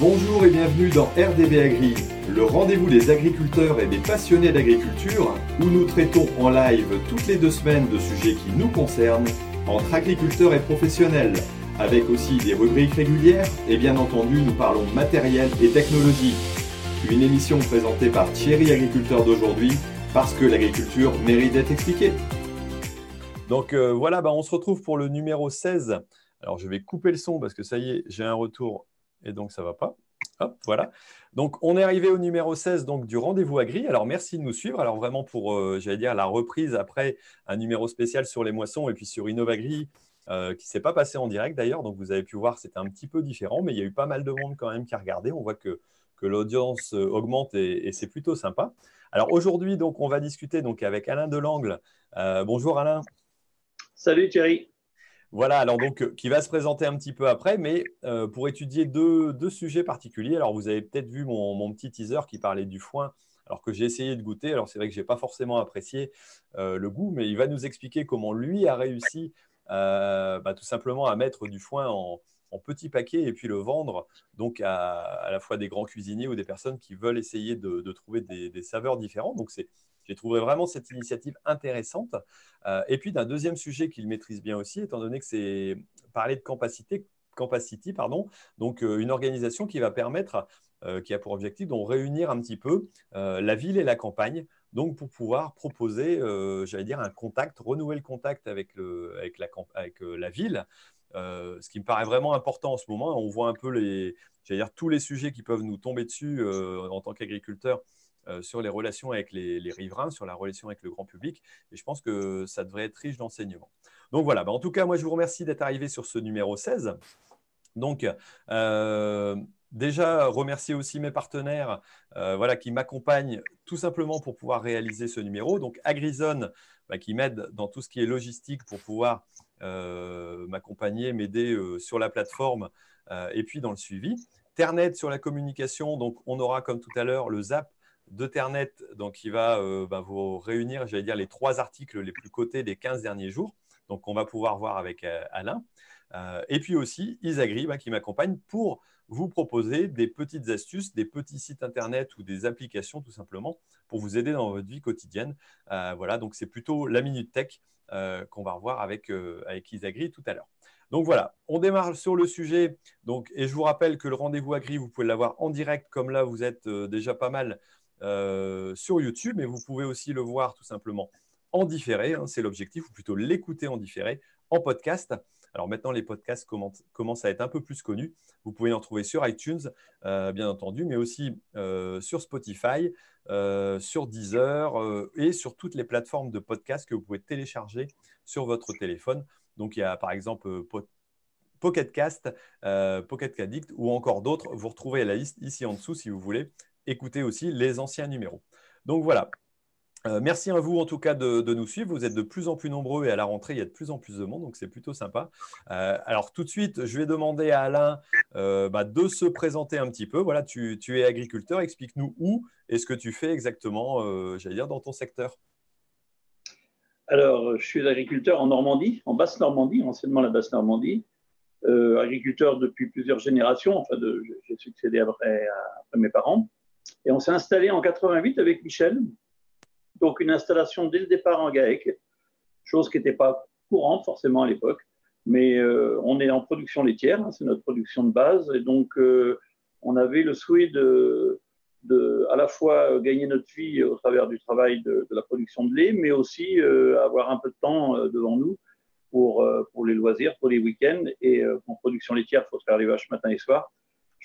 Bonjour et bienvenue dans RDB Agri, le rendez-vous des agriculteurs et des passionnés d'agriculture, où nous traitons en live toutes les deux semaines de sujets qui nous concernent, entre agriculteurs et professionnels, avec aussi des rubriques régulières, et bien entendu nous parlons matériel et technologie. Une émission présentée par Thierry Agriculteur d'aujourd'hui, parce que l'agriculture mérite d'être expliquée. Donc euh, voilà, bah, on se retrouve pour le numéro 16. Alors je vais couper le son parce que ça y est, j'ai un retour et donc ça ne va pas. Hop, voilà. Donc, on est arrivé au numéro 16 donc, du rendez-vous agri. Alors, merci de nous suivre. Alors, vraiment pour, euh, j'allais dire, la reprise après un numéro spécial sur les moissons et puis sur Innovagri euh, qui ne s'est pas passé en direct d'ailleurs. Donc, vous avez pu voir, c'était un petit peu différent, mais il y a eu pas mal de monde quand même qui a regardé. On voit que, que l'audience euh, augmente et, c'est plutôt sympa. Alors, aujourd'hui, donc, on va discuter donc, avec Alain Delangle. bonjour Alain. Salut Thierry. Voilà, alors donc, euh, qui va se présenter un petit peu après, mais euh, pour étudier deux, sujets particuliers. Alors, vous avez peut-être vu mon, petit teaser qui parlait du foin, alors que j'ai essayé de goûter. Alors, c'est vrai que je n'ai pas forcément apprécié euh, le goût, mais il va nous expliquer comment lui a réussi bah, tout simplement à mettre du foin en, petits paquets et puis le vendre donc à, la fois des grands cuisiniers ou des personnes qui veulent essayer de, trouver des, des saveurs différentes. Donc, c'est j'ai trouvé vraiment cette initiative intéressante. Euh, et puis d'un deuxième sujet qu'il maîtrise bien aussi, étant donné que c'est parler de capacité, Campacity, pardon, donc euh, une organisation qui va permettre, euh, qui a pour objectif de réunir un petit peu la ville et la campagne, donc pour pouvoir proposer, j'allais dire, un contact, renouer le contact avec, le, avec, la, avec la ville. ce qui me paraît vraiment important en ce moment. On voit un peu les, dire, tous les sujets qui peuvent nous tomber dessus en tant qu'agriculteurs sur les relations avec les, riverains, sur la relation avec le grand public. Et je pense que ça devrait être riche d'enseignements. Donc voilà, bah, en tout cas, moi je vous remercie d'être arrivé sur ce numéro 16. Donc, euh, déjà, remercier aussi mes partenaires euh, voilà, qui m'accompagnent tout simplement pour pouvoir réaliser ce numéro. Donc, Agrizone, bah, qui m'aide dans tout ce qui est logistique pour pouvoir m'accompagner, m'aider sur la plateforme et puis dans le suivi. Ternet sur la communication, donc on aura comme tout à l'heure le ZAP d'Ethernet, donc qui va euh, bah, vous réunir, j'allais dire, les trois articles les plus cotés des 15 derniers jours. Donc, on va pouvoir voir avec euh, Alain. Euh, et puis aussi Isagri bah, qui m'accompagne pour vous proposer des petites astuces, des petits sites internet ou des applications tout simplement pour vous aider dans votre vie quotidienne. voilà, donc c'est plutôt la Minute Tech qu'on va revoir avec, avec Isagri tout à l'heure. Donc voilà, on démarre sur le sujet. Et je vous rappelle que le rendez-vous Agri, vous pouvez l'avoir en direct, comme là vous êtes déjà pas mal euh, sur YouTube, mais vous pouvez aussi le voir tout simplement en différé, hein, c'est l'objectif, ou plutôt l'écouter en différé, en podcast. Alors maintenant, les podcasts commencent à être un peu plus connus. Vous pouvez en trouver sur iTunes, euh, bien entendu, mais aussi euh, sur Spotify, sur Deezer et sur toutes les plateformes de podcasts que vous pouvez télécharger sur votre téléphone. Donc il y a par exemple Pocket Cast, Pocket Addict ou encore d'autres. Vous retrouvez la liste ici en dessous si vous voulez écoutez aussi les anciens numéros. Donc voilà. Euh, merci à vous en tout cas de, nous suivre. Vous êtes de plus en plus nombreux et à la rentrée, il y a de plus en plus de monde, donc c'est plutôt sympa. Euh, alors tout de suite, je vais demander à Alain euh, bah, de se présenter un petit peu. Voilà, tu, es agriculteur, explique-nous où et ce que tu fais exactement, j'allais dire, dans ton secteur. Alors, je suis agriculteur en Normandie, en Basse-Normandie, anciennement la Basse-Normandie. agriculteur depuis plusieurs générations, enfin, j'ai succédé après, après mes parents. Et on s'est installé en 88 avec Michel. Donc une installation dès le départ en GAEC, chose qui n'était pas courante forcément à l'époque. Mais euh, on est en production laitière, hein, c'est notre production de base. Et donc euh, on avait le souhait de, à la fois gagner notre vie au travers du travail de, la production de lait, mais aussi euh, avoir un peu de temps devant nous pour, les loisirs, pour les week-ends. Et en production laitière, il faut faire les vaches matin et soir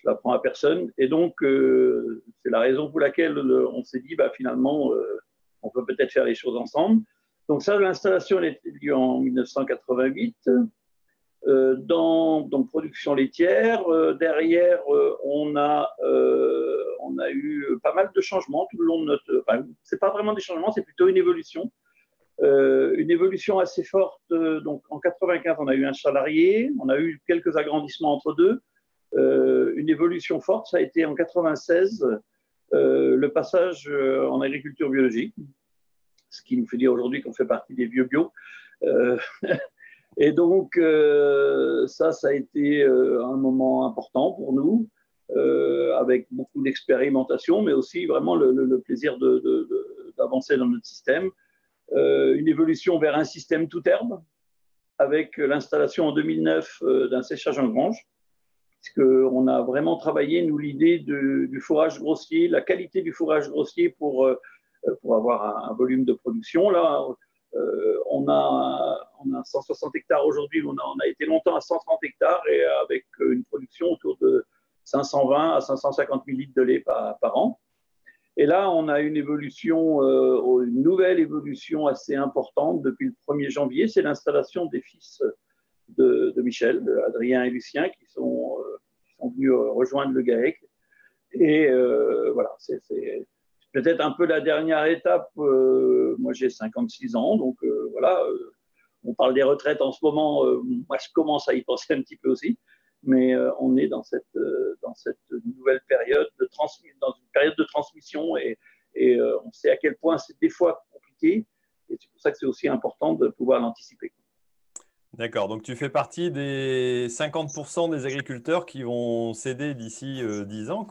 je l'apprends à personne. Et donc, euh, c'est la raison pour laquelle on s'est dit, bah, finalement, euh, on peut peut-être faire les choses ensemble. Donc ça, l'installation a été lieu en 1988. Euh, dans donc, production laitière, derrière, on, a, on a eu pas mal de changements tout le long de notre... Enfin, c'est pas vraiment des changements, c'est plutôt une évolution. une évolution assez forte. donc en 95, on a eu un salarié, on a eu quelques agrandissements entre deux. Euh, une évolution forte, ça a été en 96 euh, le passage euh, en agriculture biologique, ce qui nous fait dire aujourd'hui qu'on fait partie des vieux bio. et donc, ça, ça a été un moment important pour nous. avec beaucoup d'expérimentation, mais aussi vraiment le, plaisir d'avancer dans notre système. une évolution vers un système tout herbe, avec l'installation en 2009 d'un séchage en grange, puisqu'on a vraiment travaillé, nous, l'idée du fourrage grossier, la qualité du fourrage grossier pour, pour avoir un, volume de production. Là, euh, on, a, on a 160 hectares aujourd'hui, on a, on a été longtemps à 130 hectares et avec une production autour de 520 à 550 000 litres de lait par, an. Et là, on a une évolution, euh, une nouvelle évolution assez importante depuis le 1er janvier, c'est l'installation des fils de, Michel, Adrien et Lucien, qui sont, euh, venus rejoindre le GAEC. Et voilà, c'est peut-être un peu la dernière étape. Euh, moi, j'ai 56 ans, donc euh, voilà. Euh, on parle des retraites en ce moment. moi, je commence à y penser un petit peu aussi, mais on est dans cette nouvelle période de dans une période de transmission et, et on sait à quel point c'est des fois compliqué. Et c'est pour ça que c'est aussi important de pouvoir l'anticiper. D'accord, donc tu fais partie des 50% des agriculteurs qui vont céder d'ici 10 euh, ans.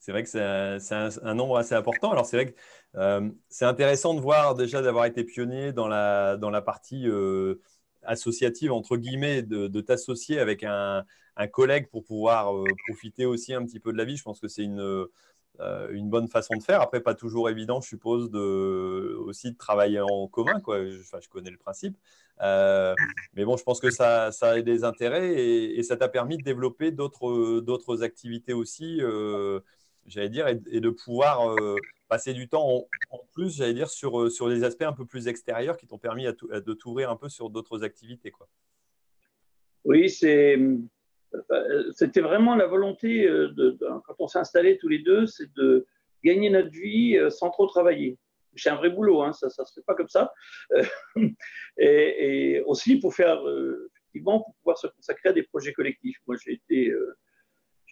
C'est vrai que c'est un, nombre assez important. Alors c'est vrai que euh, c'est intéressant de voir déjà d'avoir été pionnier dans la, dans la partie euh, associative, entre guillemets, de, t'associer avec un, un, collègue pour pouvoir profiter aussi un petit peu de la vie. Je pense que c'est une, une bonne façon de faire. Après, pas toujours évident, je suppose, de, aussi de travailler en commun. Quoi. Enfin, je connais le principe. Euh, mais bon, je pense que ça, ça a des intérêts et, ça t'a permis de développer d'autres activités aussi, euh, j'allais dire, et, de pouvoir euh, passer du temps en, plus, j'allais dire, sur, sur des aspects un peu plus extérieurs qui t'ont permis de t'ouvrir un peu sur d'autres activités. Quoi. Oui, c'était vraiment la volonté, de, quand on s'est installés tous les deux, c'est de gagner notre vie sans trop travailler c'est un vrai boulot, hein, ça ne se fait pas comme ça. Euh, et, aussi pour faire, euh, effectivement, pour pouvoir se consacrer à des projets collectifs. Moi, j'ai été, euh,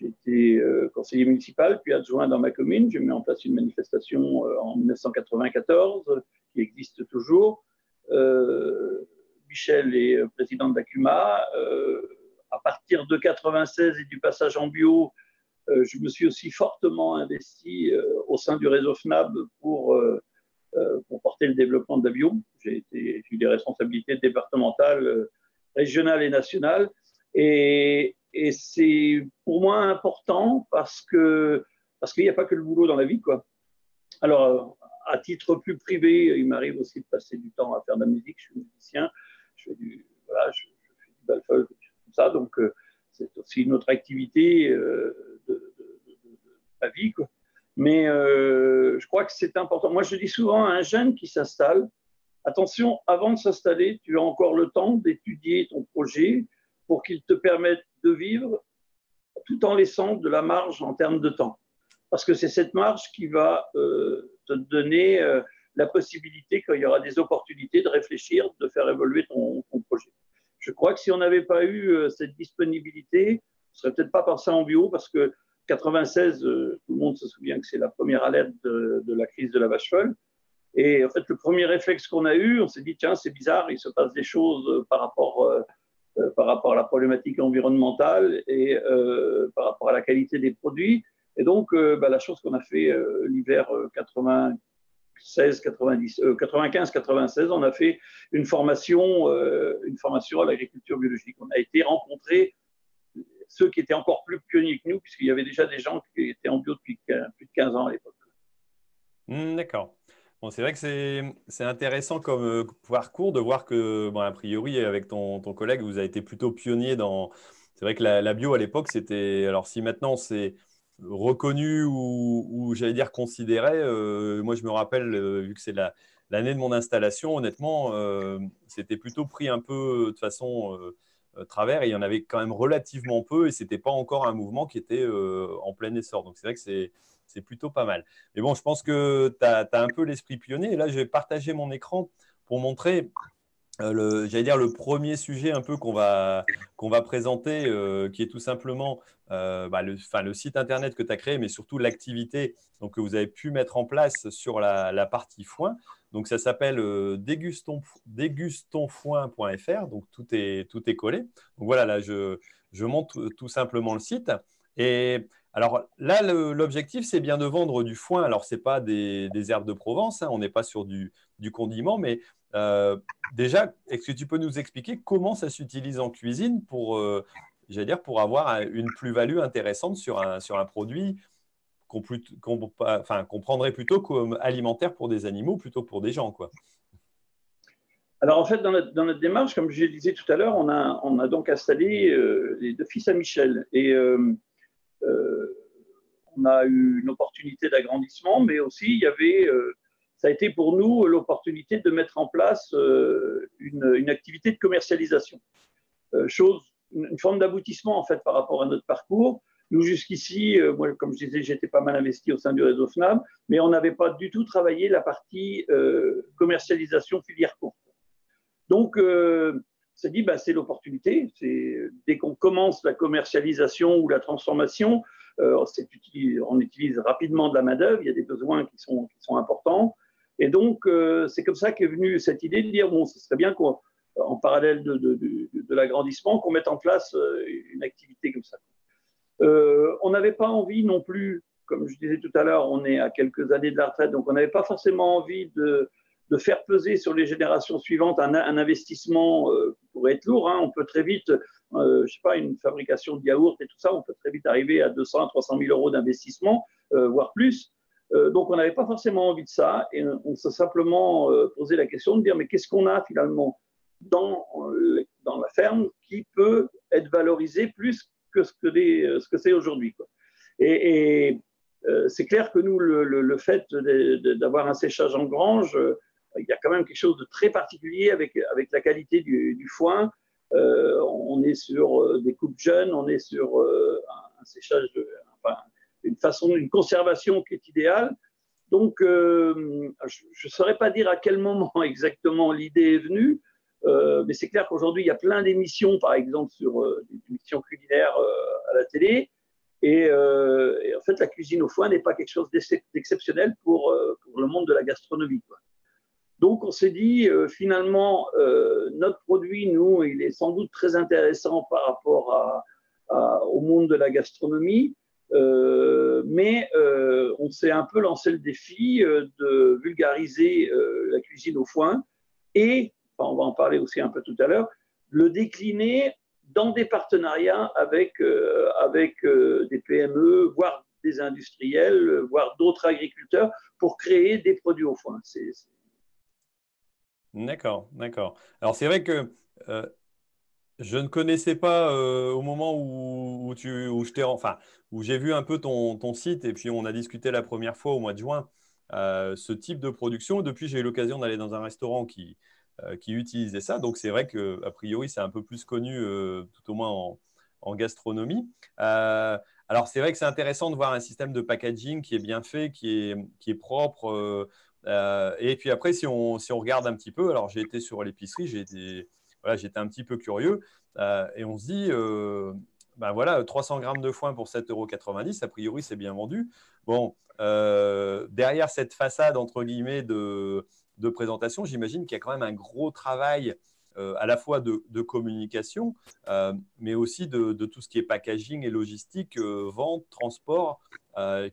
été conseiller municipal, puis adjoint dans ma commune. J'ai mis en place une manifestation en 1994 qui existe toujours. Michel est président de l'ACUMA. À partir de 96 et du passage en bio, je me suis aussi fortement investi au sein du réseau FNAB pour euh, pour porter le développement de la bio. J'ai eu des responsabilités départementales, euh, régionales et nationales. Et, c'est pour moi important parce qu'il n'y a pas que le boulot dans la vie, quoi. Alors, à titre plus privé, il m'arrive aussi de passer du temps à faire de la musique. Je suis musicien, je fais du, voilà, je, fais du balfol, Donc, euh, c'est aussi une autre activité de, de, ma vie. Mais euh, je crois que c'est important. Moi, je dis souvent à un jeune qui s'installe, attention, avant de s'installer, tu as encore le temps d'étudier ton projet pour qu'il te permette de vivre tout en laissant de la marge en termes de temps. Parce que c'est cette marge qui va euh, te donner euh, la possibilité, quand il y aura des opportunités, de réfléchir, de faire évoluer ton projet. Je crois que si on n'avait pas eu cette disponibilité, on ne serait peut-être pas passé en bio parce que 96, euh, tout le monde se souvient que c'est la première alerte de, la crise de la vache folle. Et en fait, le premier réflexe qu'on a eu, on s'est dit, tiens, c'est bizarre, il se passe des choses euh, par rapport, euh, par rapport à la problématique environnementale et par rapport à la qualité des produits. Et donc, bah, la chose qu'on a fait l'hiver 96, 90, 95, 96, on a fait une formation, une formation à l'agriculture biologique. On a été rencontrés ceux qui étaient encore plus pionniers que nous, puisqu'il y avait déjà des gens qui étaient en bio depuis plus de 15 ans à l'époque. Hmm, d'accord. Bon, c'est vrai que c'est intéressant comme euh, parcours de voir que, a priori, avec ton, ton, collègue, vous avez été plutôt pionnier dans. C'est vrai que la, bio à l'époque, c'était. Alors, si maintenant c'est reconnu ou, j'allais dire considéré, euh, moi je me rappelle, euh, vu que c'est l'année de mon installation, honnêtement, c'était plutôt pris un peu de façon euh, travers et il y en avait quand même relativement peu et ce n'était pas encore un mouvement qui était euh, en plein essor. Donc c'est vrai que c'est, c'est plutôt pas mal. Mais bon, je pense que tu as, un peu l'esprit pionnier. Et là, je vais partager mon écran pour montrer euh, j'allais dire le premier sujet un peu qu'on va, qu'on va présenter, qui est tout simplement bah, le, site internet que tu as créé, mais surtout l'activité donc, que vous avez pu mettre en place sur la, partie foin. Donc ça s'appelle euh, dégustonfoin.fr, donc tout est, tout est collé. Donc voilà, là je, je montre tout simplement le site. Et Alors là, l'objectif, c'est bien de vendre du foin. Alors, ce n'est pas des, herbes de Provence, hein. on n'est pas sur du, condiment, mais euh, déjà, est-ce que tu peux nous expliquer comment ça s'utilise en cuisine pour, euh, dire, pour avoir une plus-value intéressante sur un, sur un produit qu'on prendrait plutôt comme alimentaire pour des animaux plutôt que pour des gens quoi? Alors en fait, dans notre, démarche, comme je disais tout à l'heure, on a, on a donc installé euh, les deux fils à Michel. Et euh, on a eu une opportunité d'agrandissement, mais aussi il y avait, euh, ça a été pour nous l'opportunité de mettre en place euh, une, activité de commercialisation. chose, une, forme d'aboutissement en fait par rapport à notre parcours. Nous, jusqu'ici, moi, comme je disais, j'étais pas mal investi au sein du réseau FNAM, mais on n'avait pas du tout travaillé la partie commercialisation filière courte. Donc, s'est dit, bah, c'est l'opportunité. Dès qu'on commence la commercialisation ou la transformation, euh, on utilise rapidement de la main-d'œuvre, il y a des besoins qui sont importants. Et donc, euh, c'est comme ça qu'est venue cette idée de dire, bon, ce serait bien qu'en parallèle de, l'agrandissement, qu'on mette en place euh, une activité comme ça. on n'avait pas envie non plus, comme je disais tout à l'heure, on est à quelques années de la retraite, donc on n'avait pas forcément envie de, faire peser sur les générations suivantes un, investissement euh, qui pourrait être lourd. Hein. On peut très vite, euh, je sais pas, une fabrication de yaourt et tout ça, on peut très vite arriver à 200 à 300 000 euros d'investissement, euh, voire plus. Donc on n'avait pas forcément envie de ça et on s'est simplement posé la question de dire mais qu'est-ce qu'on a finalement dans, dans la ferme qui peut être valorisé plus que ce que, ce que c'est aujourd'hui. Et, c'est clair que nous, le, fait d'avoir un séchage en grange, il y a quand même quelque chose de très particulier avec, la qualité du, foin. Euh, on est sur euh, des coupes jeunes, on est sur euh, un, séchage, enfin, une façon, une conservation qui est idéale. Donc, je ne saurais pas dire à quel moment exactement l'idée est venue, mais c'est clair qu'aujourd'hui, il y a plein d'émissions, par exemple, sur des émissions culinaires à la télé. Et, en fait, la cuisine au foin n'est pas quelque chose d'exceptionnel pour, pour, le monde de la gastronomie. Donc on s'est dit, euh, finalement, euh, notre produit, nous, il est sans doute très intéressant par rapport au monde de la gastronomie, euh, mais on s'est un peu lancé le défi de vulgariser la cuisine au foin et, on va en parler aussi un peu tout à l'heure, le décliner dans des partenariats avec, avec des PME, voire des industriels, voire d'autres agriculteurs, pour créer des produits au foin. D'accord, d'accord. Alors c'est vrai que euh, je ne connaissais pas euh, au moment où, tu, où je t'ai, enfin, où j'ai vu un peu ton, site et puis on a discuté la première fois au mois de juin euh, ce type de production. Depuis, j'ai eu l'occasion d'aller dans un restaurant qui, qui utilisait ça. Donc c'est vrai que a priori c'est un peu plus connu, tout au moins en, gastronomie. alors c'est vrai que c'est intéressant de voir un système de packaging qui est bien fait, qui est, qui est propre euh, et puis après, si on, si on regarde un petit peu, alors j'ai été sur l'épicerie, j'ai été, voilà, j'étais un petit peu curieux, euh, et on se dit, euh, ben voilà, 300 grammes de foin pour 7,90 euros, a priori, c'est bien vendu. Bon, derrière cette façade, entre guillemets, de, de présentation, j'imagine qu'il y a quand même un gros travail à la fois de, de communication, mais aussi de, de, tout ce qui est packaging et logistique, vente, transport,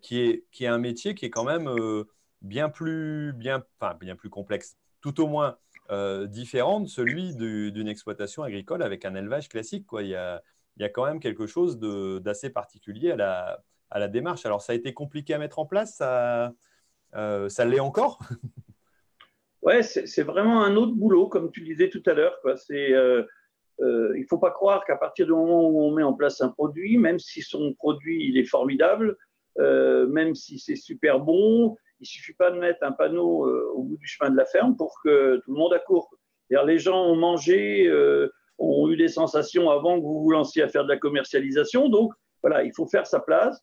qui, est, qui est un métier qui est quand même bien plus, bien, enfin, bien plus complexe, tout au moins euh, différent de celui d'une exploitation agricole avec un élevage classique. Quoi. Il, y a, il y a quand même quelque chose d'assez particulier à la, à la, démarche. Alors, ça a été compliqué à mettre en place, ça, euh, ça l'est encore? Ouais, c'est vraiment un autre boulot, comme tu disais tout à l'heure. Euh, euh, il ne faut pas croire qu'à partir du moment où on met en place un produit, même si son produit il est formidable, même si c'est super bon, il suffit pas de mettre un panneau euh, au bout du chemin de la ferme pour que tout le monde accourt. Les gens ont mangé, euh, ont eu des sensations avant que vous vous lanciez à faire de la commercialisation. Donc, voilà, il faut faire sa place.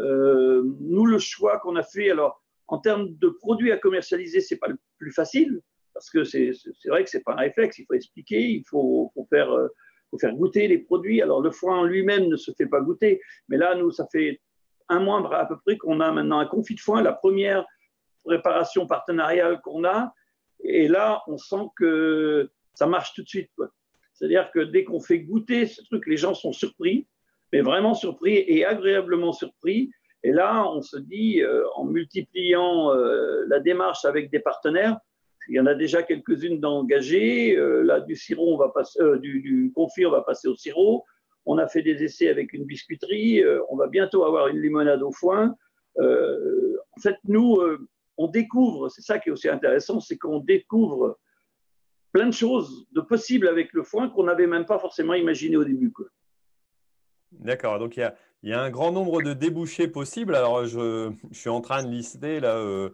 Euh, nous, le choix qu'on a fait, alors, en termes de produits à commercialiser, c'est pas le plus facile, parce que c'est vrai que c'est pas un réflexe, il faut expliquer, il faut, faut faire, faut faire goûter les produits. Alors, le foin en lui-même ne se fait pas goûter, mais là, nous, ça fait un mois à peu près qu'on a maintenant un confit de foin, la première préparation partenariale qu'on a. Et là, on sent que ça marche tout de suite. C'est-à-dire que dès qu'on fait goûter ce truc, les gens sont surpris. mais vraiment surpris et agréablement surpris. Et là, on se dit, euh, en multipliant euh, la démarche avec des partenaires, il y en a déjà quelques-unes d'engagées. Euh, là, du sirop, on va passer, du, du, confit, on va passer au sirop. On a fait des essais avec une biscuiterie. on va bientôt avoir une limonade au foin. en fait, nous, on découvre, c'est ça qui est aussi intéressant, c'est qu'on découvre plein de choses de possibles avec le foin qu'on n'avait même pas forcément imaginé au début. D'accord, donc il y, a, un grand nombre de débouchés possibles. Alors je, suis en train de lister là, euh,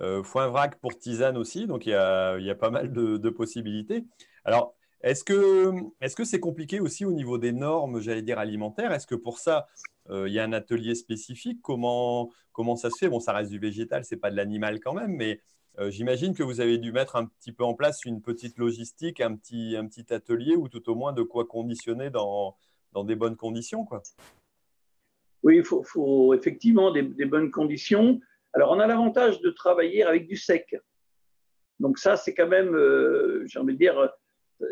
euh, foin vrac pour tisane aussi, donc il y a, pas mal de, possibilités. Alors est-ce que c'est -ce c'est compliqué aussi au niveau des normes, j'allais dire alimentaires? Est-ce que pour ça, il y a un atelier spécifique comment, comment ça se fait? Bon, ça reste du végétal, c'est pas de l'animal quand même, mais j'imagine que vous avez dû mettre un petit peu en place une petite logistique, un petit, un petit atelier ou tout au moins de quoi conditionner dans, dans des bonnes conditions. Quoi. Oui, il faut, effectivement des, bonnes conditions. Alors, on a l'avantage de travailler avec du sec. Donc ça, c'est quand même, euh, j'ai envie de dire,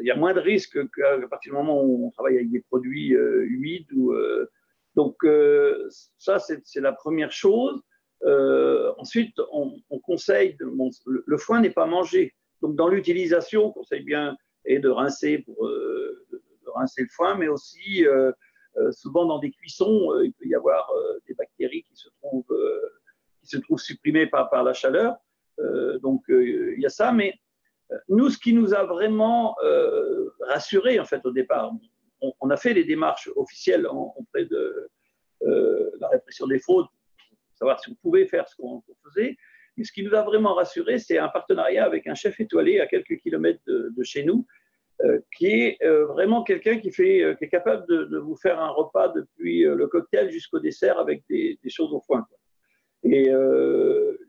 il y a moins de risques qu'à partir du moment où on travaille avec des produits euh, humides. Ou, euh, donc ça, c'est la première chose. ensuite, on, conseille, le, foin n'est pas mangé. Donc dans l'utilisation, on conseille bien et de rincer pour rincer le foin, mais aussi euh, euh, souvent dans des cuissons, euh, il peut y avoir des bactéries qui se trouvent, qui se trouvent supprimées par, par la chaleur. donc il y a ça, mais nous, ce qui nous a vraiment rassurés en fait au départ, on, a fait les démarches officielles auprès de la répression des fraudes, pour savoir si on pouvait faire ce qu'on faisait. Mais ce qui nous a vraiment rassurés, c'est un partenariat avec un chef étoilé à quelques kilomètres de, chez nous, euh, qui est euh, vraiment quelqu'un euh, qui est capable de, vous faire un repas depuis le cocktail jusqu'au dessert avec des, choses au foin. Et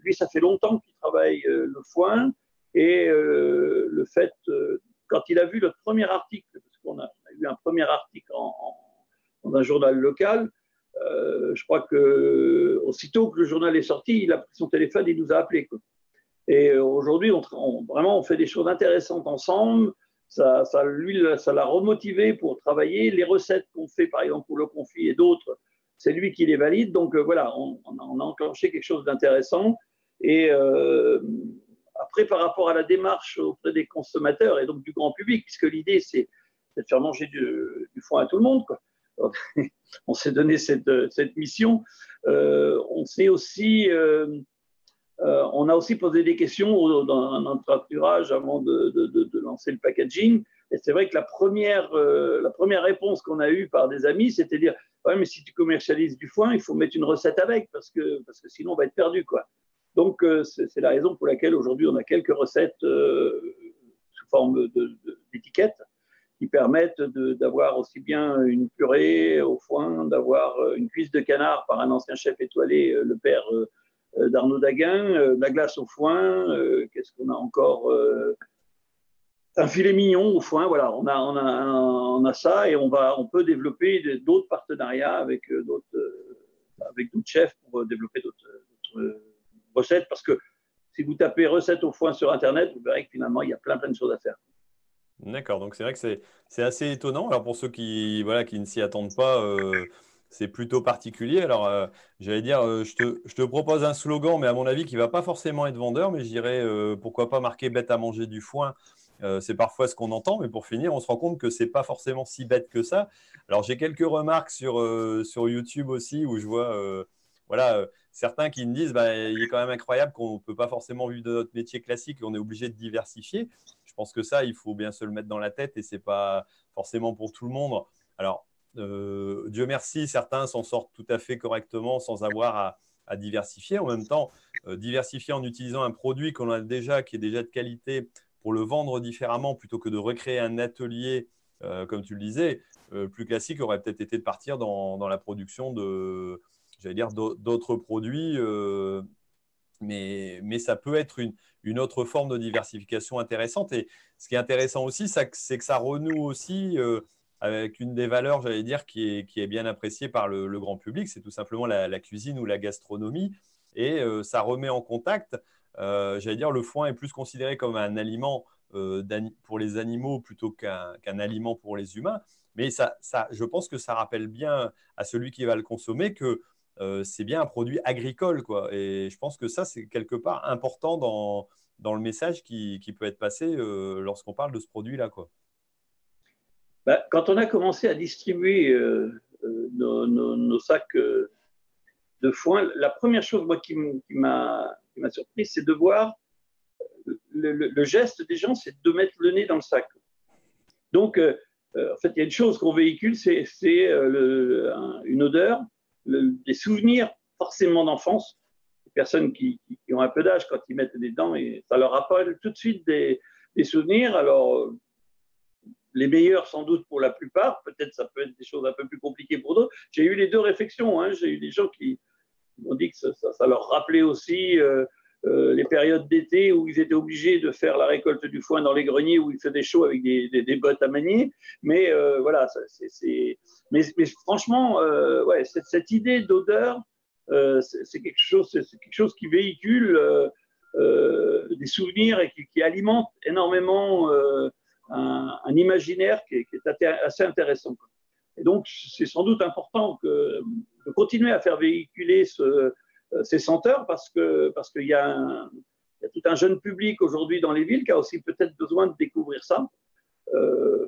lui, ça fait longtemps qu'il travaille le foin. Et le fait, quand il a vu le premier article, qu'on a, eu un premier article dans un journal local, je crois que aussitôt que le journal est sorti, il a pris son téléphone, il nous a appelés. Et aujourd'hui, on, vraiment, on fait des choses intéressantes ensemble ça, ça, lui, ça l'a remotivé pour travailler. Les recettes qu'on fait, par exemple, pour le confit et d'autres, c'est lui qui les valide. Donc euh, voilà, on, a enclenché quelque chose d'intéressant. Et euh, après, par rapport à la démarche auprès des consommateurs et donc du grand public, puisque l'idée, c'est de faire manger du, foin à tout le monde. On s'est donné cette, mission. Euh, on s'est aussi euh, on a aussi posé des questions dans notre entourage avant de, lancer le packaging. Et c'est vrai que la première, euh, la première réponse qu'on a eue par des amis, c'était dire Ouais, mais si tu commercialises du foin, il faut mettre une recette avec parce que, parce que sinon on va être perdu. Quoi. Donc, euh, c'est la raison pour laquelle aujourd'hui on a quelques recettes sous forme d'étiquettes qui permettent d'avoir aussi bien une purée au foin, d'avoir une cuisse de canard par un ancien chef étoilé, le père euh, d'Arnaud Daguin, euh, la glace au foin, euh, qu'est-ce qu'on a encore un filet mignon au foin, voilà, on a, on a, on a ça et on, va, on peut développer d'autres partenariats avec d'autres chefs pour développer d'autres recettes parce que si vous tapez recettes au foin sur Internet, vous verrez que finalement, il y a plein, plein de choses à faire. D'accord, donc c'est vrai que c'est assez étonnant. Alors pour ceux qui, voilà, qui ne s'y attendent pas, c'est plutôt particulier. Alors, euh, j'allais dire, euh, je, te, propose un slogan, mais à mon avis, qui ne va pas forcément être vendeur, mais je dirais, euh, pourquoi pas marquer bête à manger du foin c'est parfois ce qu'on entend, mais pour finir, on se rend compte que ce n'est pas forcément si bête que ça. Alors, j'ai quelques remarques sur, sur YouTube aussi, où je vois voilà, certains qui me disent, bah, il est quand même incroyable qu'on ne peut pas forcément vivre de notre métier classique et on est obligé de diversifier. Pense que ça, il faut bien se le mettre dans la tête et ce n'est pas forcément pour tout le monde. Alors, euh, Dieu merci, certains s'en sortent tout à fait correctement sans avoir à, diversifier. En même temps, euh, diversifier en utilisant un produit qu'on a déjà, qui est déjà de qualité, pour le vendre différemment plutôt que de recréer un atelier, euh, comme tu le disais, plus classique aurait peut-être été de partir dans, la production de, j'allais dire, d'autres produits. Mais, ça peut être une, autre forme de diversification intéressante. Et ce qui est intéressant aussi, c'est que ça renoue aussi avec une des valeurs, j'allais dire, qui est, bien appréciée par le, grand public, c'est tout simplement la, cuisine ou la gastronomie. Et euh, ça remet en contact, euh, j'allais dire, le foin est plus considéré comme un aliment euh, pour les animaux plutôt qu'un aliment pour les humains. Mais je pense que ça rappelle bien à celui qui va le consommer que euh, c'est bien un produit agricole. Quoi. Et je pense que ça, c'est quelque part important dans, dans le message qui, qui peut être passé euh, lorsqu'on parle de ce produit-là. Quoi. Bah, quand on a commencé à distribuer euh, nos, sacs de foin, la première chose moi, qui m'a surpris, c'est de voir le, le, geste des gens, c'est de mettre le nez dans le sac. Donc, en fait, il y a une chose qu'on véhicule, c'est une odeur des souvenirs forcément d'enfance. Les personnes qui, ont un peu d'âge, quand ils mettent des dents, et ça leur rappelle tout de suite des, souvenirs. Alors, les meilleurs sans doute pour la plupart, peut-être ça peut être des choses un peu plus compliquées pour d'autres. J'ai eu les deux réflexions. Hein. J'ai eu des gens qui m'ont dit que ça, leur rappelait aussi euh, euh, les périodes d'été où ils étaient obligés de faire la récolte du foin dans les greniers où il faisait chaud avec des, bottes à manier. Mais euh, voilà, c'est. Mais, franchement, euh, ouais, cette, cette, idée d'odeur, c'est quelque chose, c'est quelque chose qui véhicule des souvenirs et qui, alimente énormément un, imaginaire qui est, assez intéressant. Et donc, c'est sans doute important que, de continuer à faire véhiculer ce, ces senteurs parce que parce qu'il y, a tout un jeune public aujourd'hui dans les villes qui a aussi peut-être besoin de découvrir ça. Euh,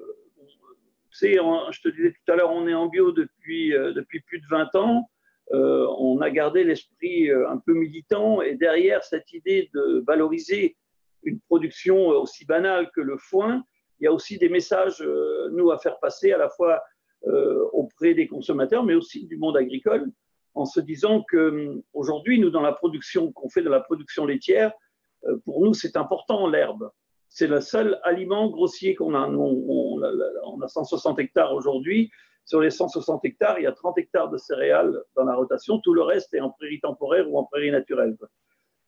je te disais tout à l'heure, on est en bio depuis, euh, depuis plus de 20 ans. Euh, on a gardé l'esprit un peu militant et derrière cette idée de valoriser une production aussi banale que le foin, il y a aussi des messages, nous, à faire passer à la fois auprès des consommateurs, mais aussi du monde agricole, en se disant qu'aujourd'hui, hum, nous, dans la production qu'on fait de la production laitière, euh, pour nous, c'est important l'herbe. C'est le seul aliment grossier qu'on a. on, a 160 hectares aujourd'hui. Sur les 160 hectares, il y a 30 hectares de céréales dans la rotation. Tout le reste est en prairie temporaire ou en prairie naturelle.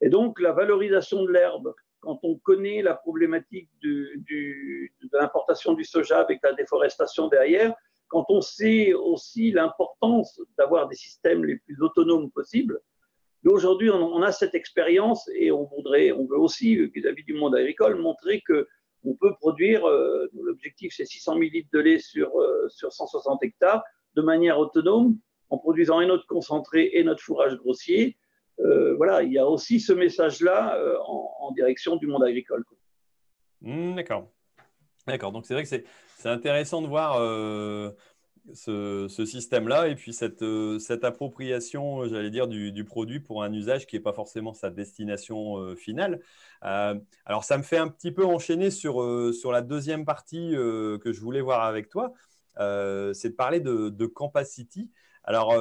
Et donc, la valorisation de l'herbe, quand on connaît la problématique de l'importation du soja avec la déforestation derrière, quand on sait aussi l'importance d'avoir des systèmes les plus autonomes possibles, aujourd'hui, on, a cette expérience et on voudrait, on veut aussi, vis-à-vis du monde agricole, montrer que on peut produire, euh, l'objectif c'est 600 000 litres de lait sur, euh, sur 160 hectares, de manière autonome, en produisant et notre concentré et notre fourrage grossier. Euh, voilà, il y a aussi ce message-là en, direction du monde agricole. Mmh, d'accord. D'accord, donc c'est vrai que c'est intéressant de voir euh, ce, système-là et puis cette, euh, cette appropriation, j'allais dire, du, produit pour un usage qui n'est pas forcément sa destination euh, finale. alors ça me fait un petit peu enchaîner sur, sur la deuxième partie que je voulais voir avec toi, c'est de parler de, de Campacity. Alors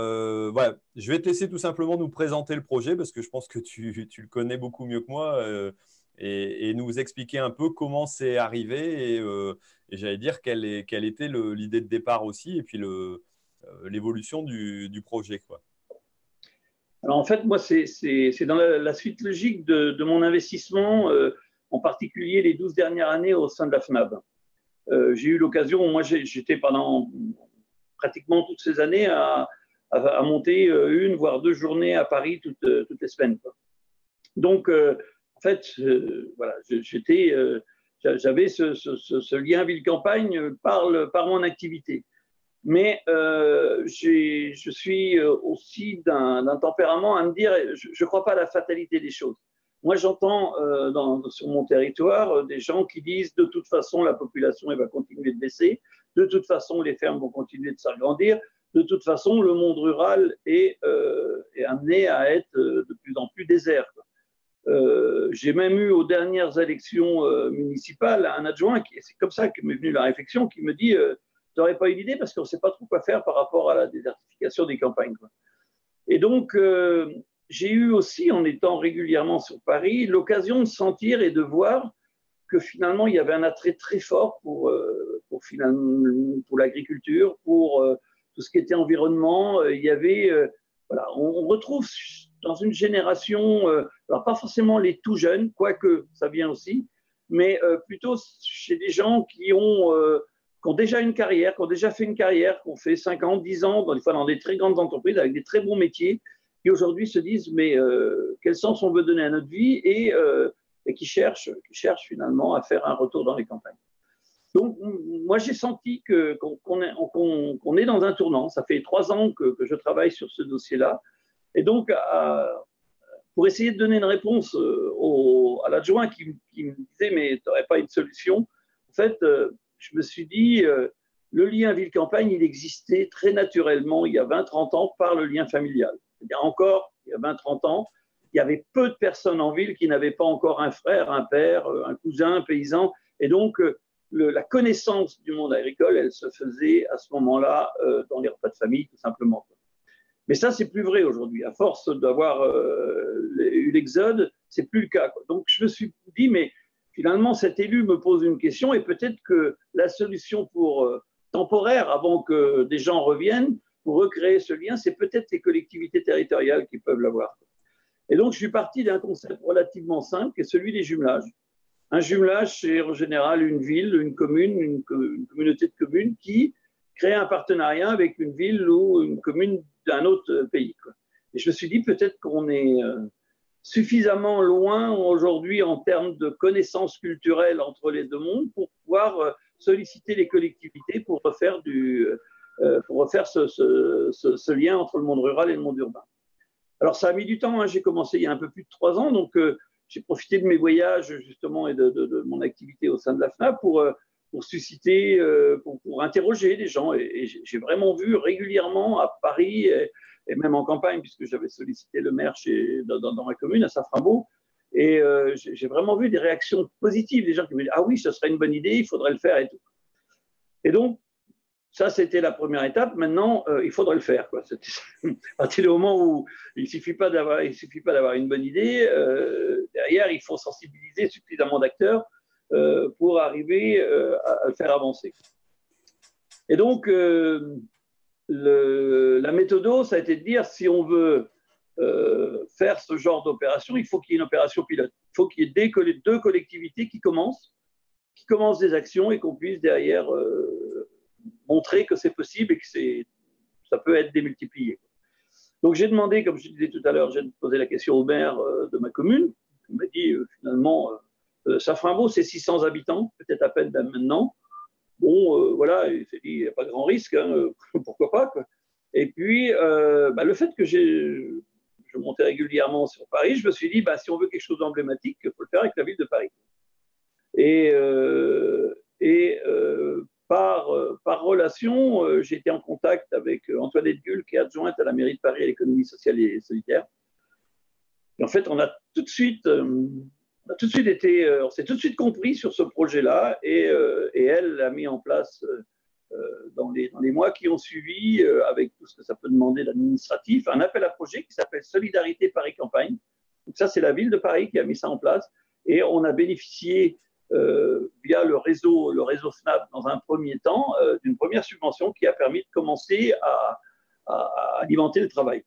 voilà, je vais te laisser tout simplement nous présenter le projet parce que je pense que tu, tu le connais beaucoup mieux que moi et, nous expliquer un peu comment c'est arrivé et, euh, j'allais dire quelle, est, quelle était l'idée de départ aussi et puis euh, l'évolution du, du, projet. Alors en fait, moi, c'est dans la, suite logique de, de mon investissement, euh, en particulier les 12 dernières années au sein de la FNAB. j'ai eu l'occasion, moi j'étais pendant pratiquement toutes ces années à, à, monter une, voire deux journées à Paris toutes, toutes les semaines. Donc, en fait, euh, voilà, j'étais, euh, j'avais ce, lien ville-campagne par, par mon activité. Mais euh, je suis aussi d'un tempérament à me dire, je ne crois pas à la fatalité des choses. Moi, j'entends sur mon territoire des gens qui disent de toute façon, la population va continuer de baisser, de toute façon, les fermes vont continuer de s'agrandir, de toute façon, le monde rural est amené à être de plus en plus désert. Euh, j'ai même eu aux dernières élections euh, municipales un adjoint, qui, c'est comme ça que m'est venue la réflexion, qui me dit euh, Tu n'aurais pas une idée parce qu'on ne sait pas trop quoi faire par rapport à la désertification des campagnes. Et donc, j'ai eu aussi, en étant régulièrement sur Paris, l'occasion de sentir et de voir que finalement, il y avait un attrait très fort pour, pour, pour l'agriculture, pour tout ce qui était environnement. Il y avait, voilà, on retrouve dans une génération, euh, alors pas forcément les tout jeunes, quoique ça vient aussi, mais euh, plutôt chez des gens qui ont, euh, qui ont déjà une carrière, qui ont déjà fait une carrière, qui ont fait 5 ans, 10 ans, dans, des fois dans des très grandes entreprises avec des très bons métiers, qui aujourd'hui se disent mais quel sens on veut donner à notre vie et, qui, cherchent, qui cherchent finalement à faire un retour dans les campagnes. Donc, moi, j'ai senti qu'on est, dans un tournant. Ça fait trois ans que, je travaille sur ce dossier-là. Et donc, pour essayer de donner une réponse euh, à l'adjoint qui, me disait Mais tu n'aurais pas une solution En fait, euh, je me suis dit euh, Le lien ville-campagne, il existait très naturellement il y a 20-30 ans par le lien familial. C'est-à-dire, encore, il y a 20-30 ans, il y avait peu de personnes en ville qui n'avaient pas encore un frère, un père, un cousin, un paysan. Et donc, la connaissance du monde agricole, elle se faisait à ce moment-là euh, dans les repas de famille, tout simplement. Mais ça, c'est plus vrai aujourd'hui. À force d'avoir euh, eu l'exode, c'est plus le cas. Donc, je me suis dit, mais finalement, cet élu me pose une question et peut-être que la solution pour euh, temporaire, avant que des gens reviennent, pour recréer ce lien, c'est peut-être les collectivités territoriales qui peuvent l'avoir. Et donc, je suis parti d'un concept relativement simple, qui est celui des jumelages. Un jumelage, c'est en général une ville, une commune, une, communauté de communes qui crée un partenariat avec une ville ou une commune d'un autre pays. Et je me suis dit peut-être qu'on est euh, suffisamment loin aujourd'hui en termes de connaissances culturelles entre les deux mondes pour pouvoir euh, solliciter les collectivités pour refaire, du, euh, pour refaire ce, lien entre le monde rural et le monde urbain. Alors ça a mis du temps, hein. j'ai commencé il y a un peu plus de trois ans, donc j'ai profité de mes voyages justement et de, mon activité au sein de la FNAP pour, pour susciter, euh, pour, interroger les gens. Et, j'ai vraiment vu régulièrement à Paris et, même en campagne, puisque j'avais sollicité le maire chez, dans, ma commune, à Saframbault, et euh, j'ai vraiment vu des réactions positives, des gens qui me disent Ah oui, ce serait une bonne idée, il faudrait le faire et tout. Et donc, ça, c'était la première étape. Maintenant, euh, il faudrait le faire. À partir du moment où il ne suffit pas d'avoir une bonne idée, derrière, il faut sensibiliser suffisamment d'acteurs pour arriver à, le faire avancer. Et donc, le, la méthode, ça a été de dire si on veut faire ce genre d'opération, il faut qu'il y ait une opération pilote. Il faut qu'il y ait des, deux collectivités qui commencent, qui commencent des actions et qu'on puisse derrière montrer que c'est possible et que ça peut être démultiplié. Donc j'ai demandé, comme je disais tout à l'heure, j'ai posé la question au maire euh, de ma commune. Il m'a dit euh, finalement, euh, Safrinbeau, c'est 600 habitants, peut-être à peine maintenant. Bon, voilà, il n'y a pas grand risque, hein, pourquoi pas. Et puis, bah, le fait que je montais régulièrement sur Paris, je me suis dit, bah, si on veut quelque chose d'emblématique, il faut le faire avec la ville de Paris. Et, par, euh, relation, euh, j'ai été en contact avec euh, Antoinette Gull, qui est adjointe à la mairie de Paris à l'économie sociale et solidaire. Et en fait, on a tout de suite, on tout de suite été, on s'est tout de suite compris sur ce projet-là, et, et, elle a mis en place dans les, dans les, mois qui ont suivi, avec tout ce que ça peut demander d'administratif, un appel à projet qui s'appelle Solidarité Paris Campagne. Donc ça, c'est la ville de Paris qui a mis ça en place, et on a bénéficié euh, via le réseau, le FNAP dans un premier temps, euh, d'une première subvention qui a permis de commencer à, alimenter le travail.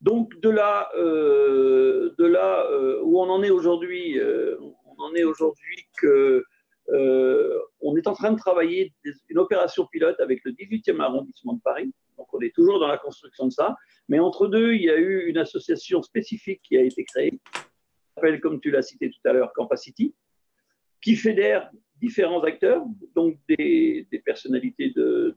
Donc de là, euh, de là où on en est aujourd'hui, on en est aujourd'hui que on est en train de travailler une opération pilote avec le 18e arrondissement de Paris. Donc on est toujours dans la construction de ça. Mais entre deux, il y a eu une association spécifique qui a été créée s'appelle, comme tu l'as cité tout à l'heure, Campacity, qui fédère différents acteurs, donc des, personnalités de,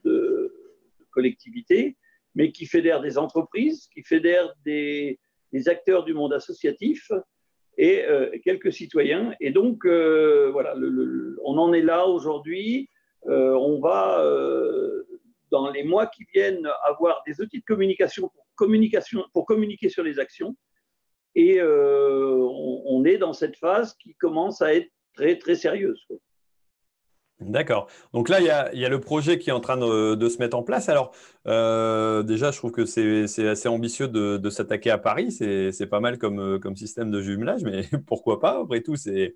collectivités, mais qui fédère des entreprises, qui fédère des, acteurs du monde associatif et euh, quelques citoyens. Et donc, euh, voilà, on en est là aujourd'hui. Euh, on va, dans les mois qui viennent, avoir des outils de communication pour, communiquer sur les actions. Et on, est dans cette phase qui commence à être très, très sérieuse. D'accord. Donc là, il y, a, le projet qui est en train de, se mettre en place. Alors, euh, déjà, je trouve que c'est assez ambitieux de, s'attaquer à Paris. C'est pas mal comme, comme, système de jumelage, mais pourquoi pas? Après tout, je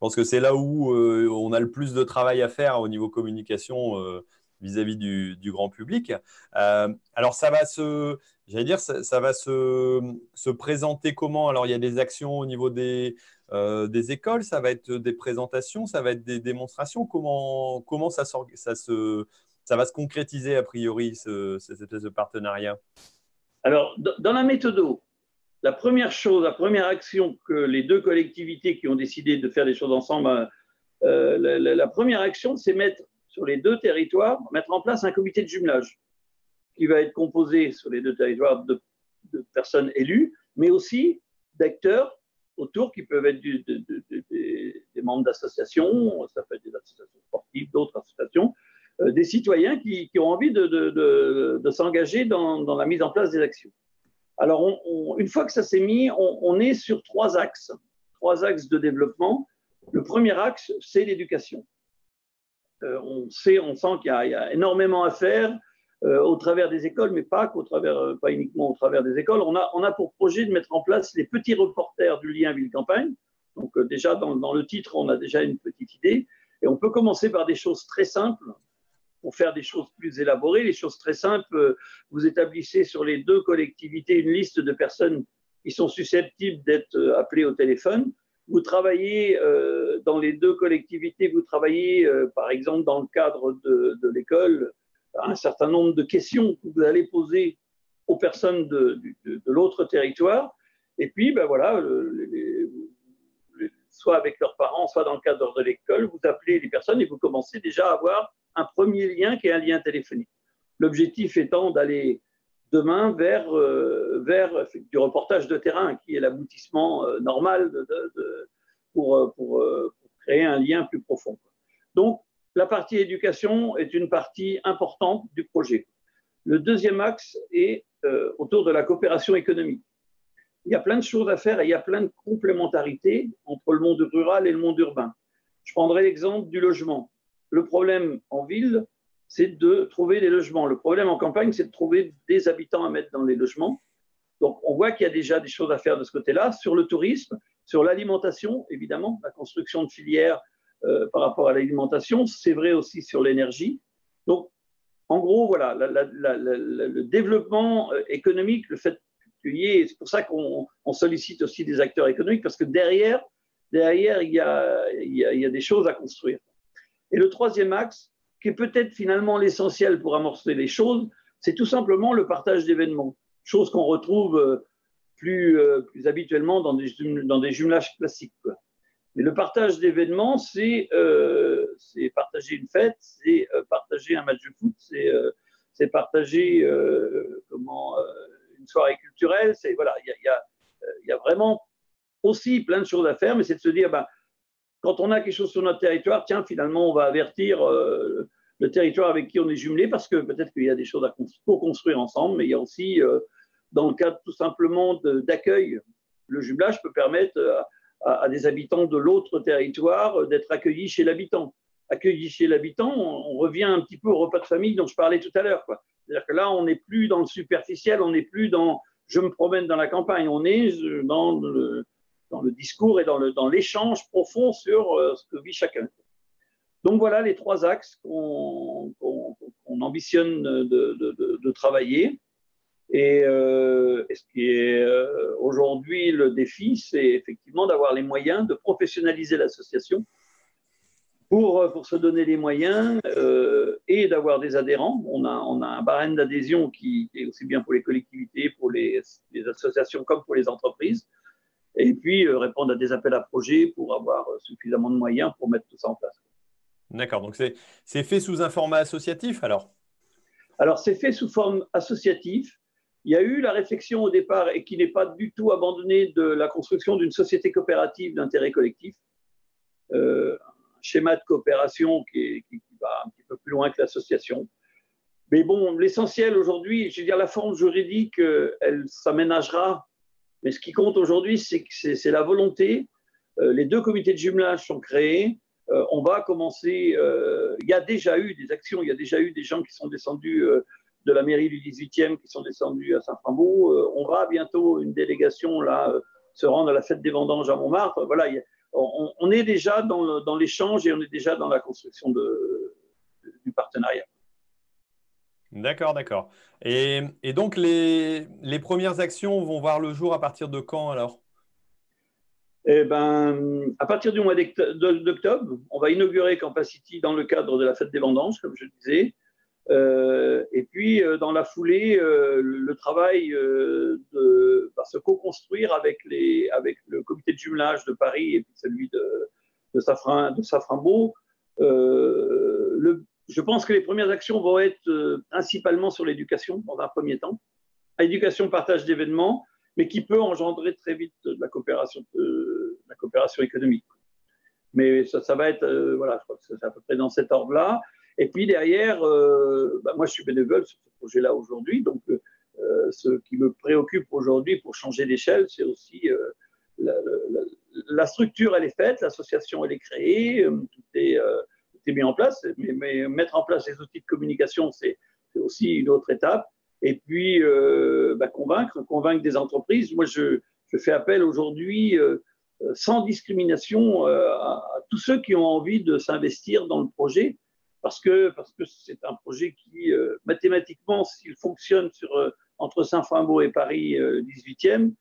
pense que c'est là où euh, on a le plus de travail à faire au niveau communication vis-à-vis du, grand public. alors, ça va se, J'allais dire, ça, va se, présenter comment? Alors, il y a des actions au niveau des, euh, des écoles, ça va être des présentations, ça va être des démonstrations. Comment, comment ça, ça, se, ça va se concrétiser, a priori, ce, cette espèce de partenariat? Alors, dans la méthode, la première chose, la première action que les deux collectivités qui ont décidé de faire des choses ensemble la, première action, c'est mettre sur les deux territoires, mettre en place un comité de jumelage qui va être composé sur les deux territoires de, personnes élues, mais aussi d'acteurs autour qui peuvent être des membres d'associations, ça peut être des associations sportives, d'autres associations, euh, des citoyens qui, ont envie de, s'engager dans, la mise en place des actions. Alors, une fois que ça s'est mis, on, est sur trois axes, trois axes de développement. Le premier axe, c'est l'éducation. Euh, on sait, on sent qu'il y, a énormément à faire au travers des écoles, mais pas qu'au travers, euh, pas uniquement au travers des écoles. On a, on a pour projet de mettre en place les petits reporters du lien ville-campagne. Donc déjà dans, le titre, on a déjà une petite idée, et on peut commencer par des choses très simples pour faire des choses plus élaborées. Les choses très simples, vous établissez sur les deux collectivités une liste de personnes qui sont susceptibles d'être appelées au téléphone. Vous travaillez euh, dans les deux collectivités, vous travaillez euh, par exemple dans le cadre de, l'école un certain nombre de questions que vous allez poser aux personnes de, l'autre territoire. Et puis, ben voilà, soit avec leurs parents, soit dans le cadre de l'école, vous appelez les personnes et vous commencez déjà à avoir un premier lien qui est un lien téléphonique. L'objectif étant d'aller demain vers, euh, vers du reportage de terrain, qui est l'aboutissement euh, normal de, pour, euh, pour, créer un lien plus profond. Donc, la partie éducation est une partie importante du projet. Le deuxième axe est autour de la coopération économique. Il y a plein de choses à faire et il y a plein de complémentarités entre le monde rural et le monde urbain. Je prendrai l'exemple du logement. Le problème en ville, c'est de trouver des logements. Le problème en campagne, c'est de trouver des habitants à mettre dans les logements. Donc, on voit qu'il y a déjà des choses à faire de ce côté-là. Sur le tourisme, sur l'alimentation, évidemment, la construction de filières euh, par rapport à l'alimentation, c'est vrai aussi sur l'énergie. Donc, en gros, voilà, le développement euh, économique, le fait qu'il y ait, c'est pour ça qu'on sollicite aussi des acteurs économiques, parce que derrière, derrière il, y a, des choses à construire. Et le troisième axe, qui est peut-être finalement l'essentiel pour amorcer les choses, c'est tout simplement le partage d'événements, chose qu'on retrouve euh, plus, habituellement dans des jumelages classiques. Mais le partage d'événements, c'est euh, partager une fête, c'est partager un match de foot, c'est partager comment, une soirée culturelle. Voilà, il y a, vraiment aussi plein de choses à faire, mais c'est de se dire, bah, quand on a quelque chose sur notre territoire, tiens, finalement, on va avertir euh, le territoire avec qui on est jumelé, parce que peut-être qu'il y a des choses à co-construire ensemble, mais il y a aussi, euh, dans le cadre tout simplement d'accueil, le jumelage peut permettre euh, à, des habitants de l'autre territoire d'être accueillis chez l'habitant. Accueillis chez l'habitant, on, revient un petit peu au repas de famille dont je parlais tout à l'heure. C'est-à-dire que là, on n'est plus dans le superficiel, on n'est plus dans je me promène dans la campagne, on est dans le, dans le discours et dans l'échange profond sur euh, ce que vit chacun. Donc voilà les trois axes qu'on ambitionne de, travailler. Et, euh, ce qui est euh, aujourd'hui le défi, c'est effectivement d'avoir les moyens de professionnaliser l'association pour, pour, se donner les moyens et d'avoir des adhérents. On a, on a un barème d'adhésion qui est aussi bien pour les collectivités, pour les, les associations comme pour les entreprises et puis euh, répondre à des appels à projets pour avoir euh, suffisamment de moyens pour mettre tout ça en place. D'accord, donc c'est fait sous un format associatif alors? Alors c'est fait sous forme associative. Il y a eu la réflexion au départ et qui n'est pas du tout abandonnée de la construction d'une société coopérative d'intérêt collectif. Euh, un schéma de coopération qui, qui, va un petit peu plus loin que l'association. Mais bon, l'essentiel aujourd'hui, je veux dire, la forme juridique, elle s'aménagera mais ce qui compte aujourd'hui, c'est la volonté. Euh, les deux comités de jumelage sont créés. Euh, on va commencer. Euh, il y a déjà eu des actions, il y a déjà eu des gens qui sont descendus de la mairie du 18e, qui sont descendus à Saint-Frambourg. on va bientôt, une délégation, là, se rendre à la fête des vendanges à Montmartre. Voilà, on, est déjà dans l'échange et on est déjà dans la construction du partenariat. D'accord, d'accord. Et, donc, les, premières actions vont voir le jour à partir de quand alors? Eh ben, à partir du mois d'octobre, on va inaugurer Campacity dans le cadre de la fête des vendanges, comme je le disais. Euh, et puis, euh, dans la foulée, euh, le travail va se co-construire avec, le comité de jumelage de Paris et celui de, de Safran, de Safranbeau. Je pense que les premières actions vont être principalement sur l'éducation dans un premier temps. Éducation, partage d'événements, mais qui peut engendrer très vite de la coopération, de, la coopération économique. Mais ça, ça va être, voilà, je crois que c'est à peu près dans cet ordre-là. Et puis derrière, bah, moi je suis bénévole sur ce projet-là aujourd'hui, donc euh, ce qui me préoccupe aujourd'hui pour changer d'échelle, c'est aussi euh, la, structure, elle est faite, l'association, elle est créée, euh, tout est, mis en place, mais, mettre en place les outils de communication, c'est aussi une autre étape. Et puis, bah, convaincre, convaincre des entreprises. Moi, je, fais appel aujourd'hui, sans discrimination, à, tous ceux qui ont envie de s'investir dans le projet, parce que c'est parce que un projet qui, mathématiquement, s'il fonctionne sur entre Saint-Fimbault et Paris 18e,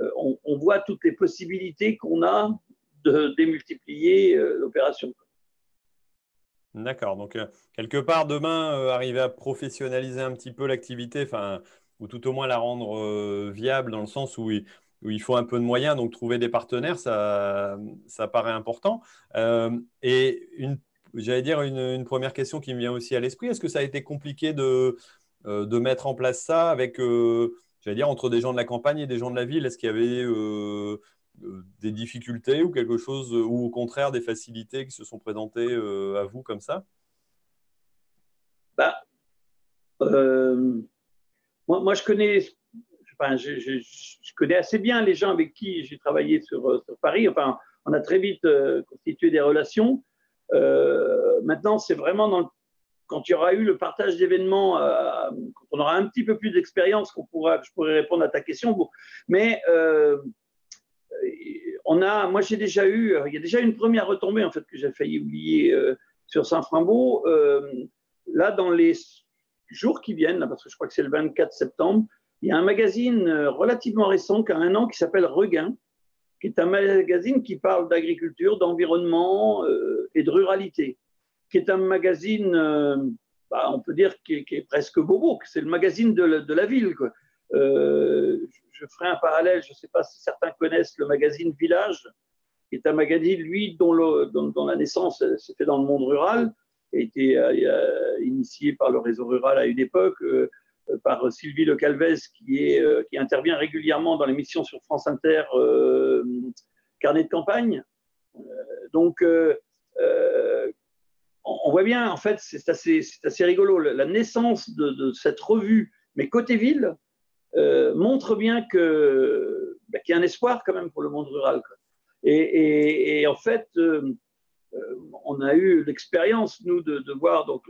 euh, euh, on, voit toutes les possibilités qu'on a de démultiplier euh, l'opération. D'accord. Donc, quelque part, demain, arriver à professionnaliser un petit peu l'activité, ou tout au moins la rendre viable dans le sens où il, faut un peu de moyens, donc trouver des partenaires, ça, ça paraît important. et j'allais dire une, première question qui me vient aussi à l'esprit, est-ce que ça a été compliqué de, euh, de mettre en place ça avec, euh, j'allais dire, entre des gens de la campagne et des gens de la ville? Est-ce qu'il y avait euh, des difficultés ou quelque chose, ou au contraire des facilités qui se sont présentées à vous comme ça? Bah, moi, je connais, je, connais assez bien les gens avec qui j'ai travaillé sur, Paris. Enfin, on a très vite constitué des relations. Maintenant, c'est vraiment quand il y aura eu le partage d'événements, euh, quand on aura un petit peu plus d'expérience, qu'on pourra, je pourrai répondre à ta question. Mais euh, on a, moi j'ai déjà eu, il y a déjà une première retombée en fait que j'ai failli oublier euh, sur Saint-Frimbault. là, dans les jours qui viennent, parce que je crois que c'est le 24 septembre, il y a un magazine relativement récent, qui a un an, qui s'appelle Regain, qui est un magazine qui parle d'agriculture, d'environnement et de ruralité qui est un magazine, euh, bah, on peut dire, qui est, presque bobo, c'est le magazine de la, ville. Euh, je ferai un parallèle, je ne sais pas si certains connaissent le magazine Village, qui est un magazine, lui, dont, la naissance s'est fait dans le monde rural, a été euh, initié par le réseau rural à une époque, par Sylvie Le Calvez, qui, qui intervient régulièrement dans l'émission sur France Inter, Carnet de campagne. donc, on voit bien, en fait, c'est assez, rigolo. La naissance de, cette revue, mais côté ville, euh, montre bien bah, qu'il y a un espoir quand même pour le monde rural. Et, en fait, euh, euh, on a eu l'expérience, nous, de, voir donc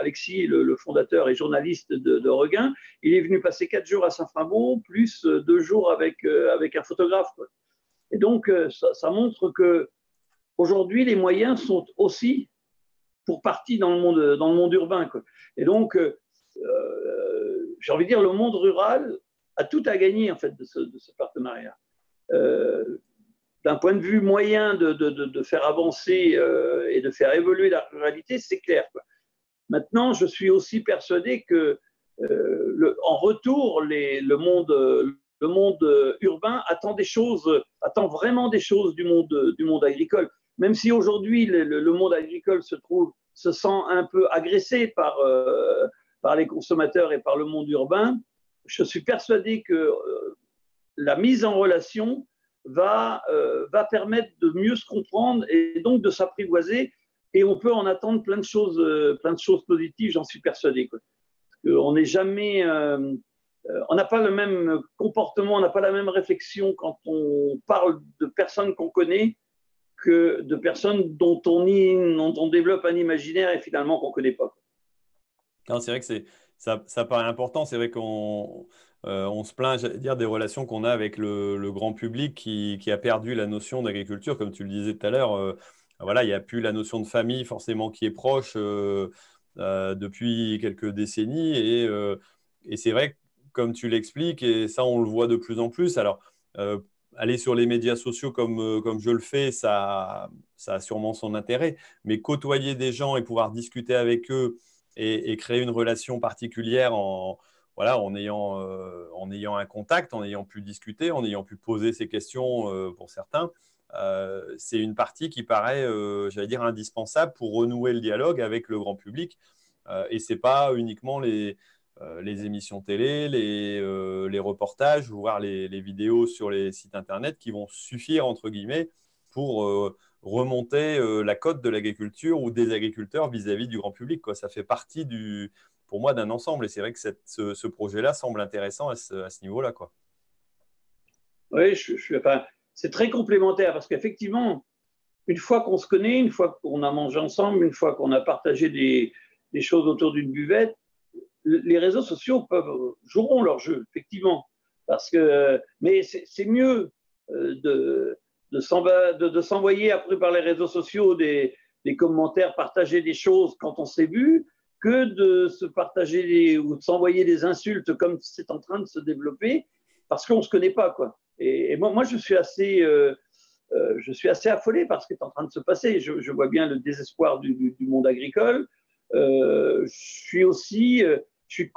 Alexis, le, fondateur et journaliste de, Regain. Il est venu passer quatre jours à Saint-Framont, plus deux jours avec, avec un photographe. Et donc, ça, montre que aujourd'hui, les moyens sont aussi pour partie dans le monde, dans le monde urbain. Et donc, euh, euh, j'ai envie de dire, le monde rural a tout à gagner en fait de ce, partenariat. Euh, d'un point de vue moyen de, de, faire avancer et de faire évoluer la ruralité, c'est clair. Maintenant, je suis aussi persuadé que le, en retour, le, monde, le monde urbain attend des choses, attend vraiment des choses du monde, du monde agricole même si aujourd'hui le, monde agricole se trouve, se sent un peu agressé par, euh, par les consommateurs et par le monde urbain, je suis persuadé que euh, la mise en relation va, euh, va permettre de mieux se comprendre et donc de s'apprivoiser. Et on peut en attendre plein de choses, plein de choses positives, j'en suis persuadé. On n'est jamais, on n'a pas le même comportement, on n'a pas la même réflexion quand on parle de personnes qu'on connaît que de personnes dont on, on développe un imaginaire et finalement qu'on ne connaît pas. C'est vrai que ça, ça paraît important. C'est vrai qu'on euh, on se plaint, dire, des relations qu'on a avec le, grand public qui, a perdu la notion d'agriculture, comme tu le disais tout à l'heure. Euh, voilà, il n'y a plus la notion de famille forcément qui est proche euh, depuis quelques décennies. Et, et c'est vrai, comme tu l'expliques, et ça, on le voit de plus en plus. Alors, aller sur les médias sociaux comme, comme je le fais, ça, ça a sûrement son intérêt. Mais côtoyer des gens et pouvoir discuter avec eux et, créer une relation particulière en, voilà, en, ayant, euh, en ayant un contact, en ayant pu discuter, en ayant pu poser ces questions euh, pour certains, c'est une partie qui paraît, j'allais dire, indispensable pour renouer le dialogue avec le grand public. et ce n'est pas uniquement les, les émissions télé, les, les reportages, voire les, les, vidéos sur les sites internet qui vont suffire, entre guillemets, pour remonter la cote de l'agriculture ou des agriculteurs vis-à-vis du grand public. Ça fait partie, du, pour moi, d'un ensemble. Et c'est vrai que ce, projet-là semble intéressant à ce, niveau-là. Oui, je, je, enfin, c'est très complémentaire parce qu'effectivement, une fois qu'on se connaît, une fois qu'on a mangé ensemble, une fois qu'on a partagé des, choses autour d'une buvette, les réseaux sociaux joueront leur jeu, effectivement. Parce que, mais c'est mieux euh, de, de s'envoyer après par les réseaux sociaux des, des, commentaires, partager des choses quand on s'est vu, que de se partager ou de s'envoyer des insultes comme c'est en train de se développer, parce qu'on ne se connaît pas. Quoi. Et, moi, je suis assez. Euh, euh, je suis assez affolé par ce qui est en train de se passer. Je, vois bien le désespoir du, monde agricole. Euh, je suis aussi je suis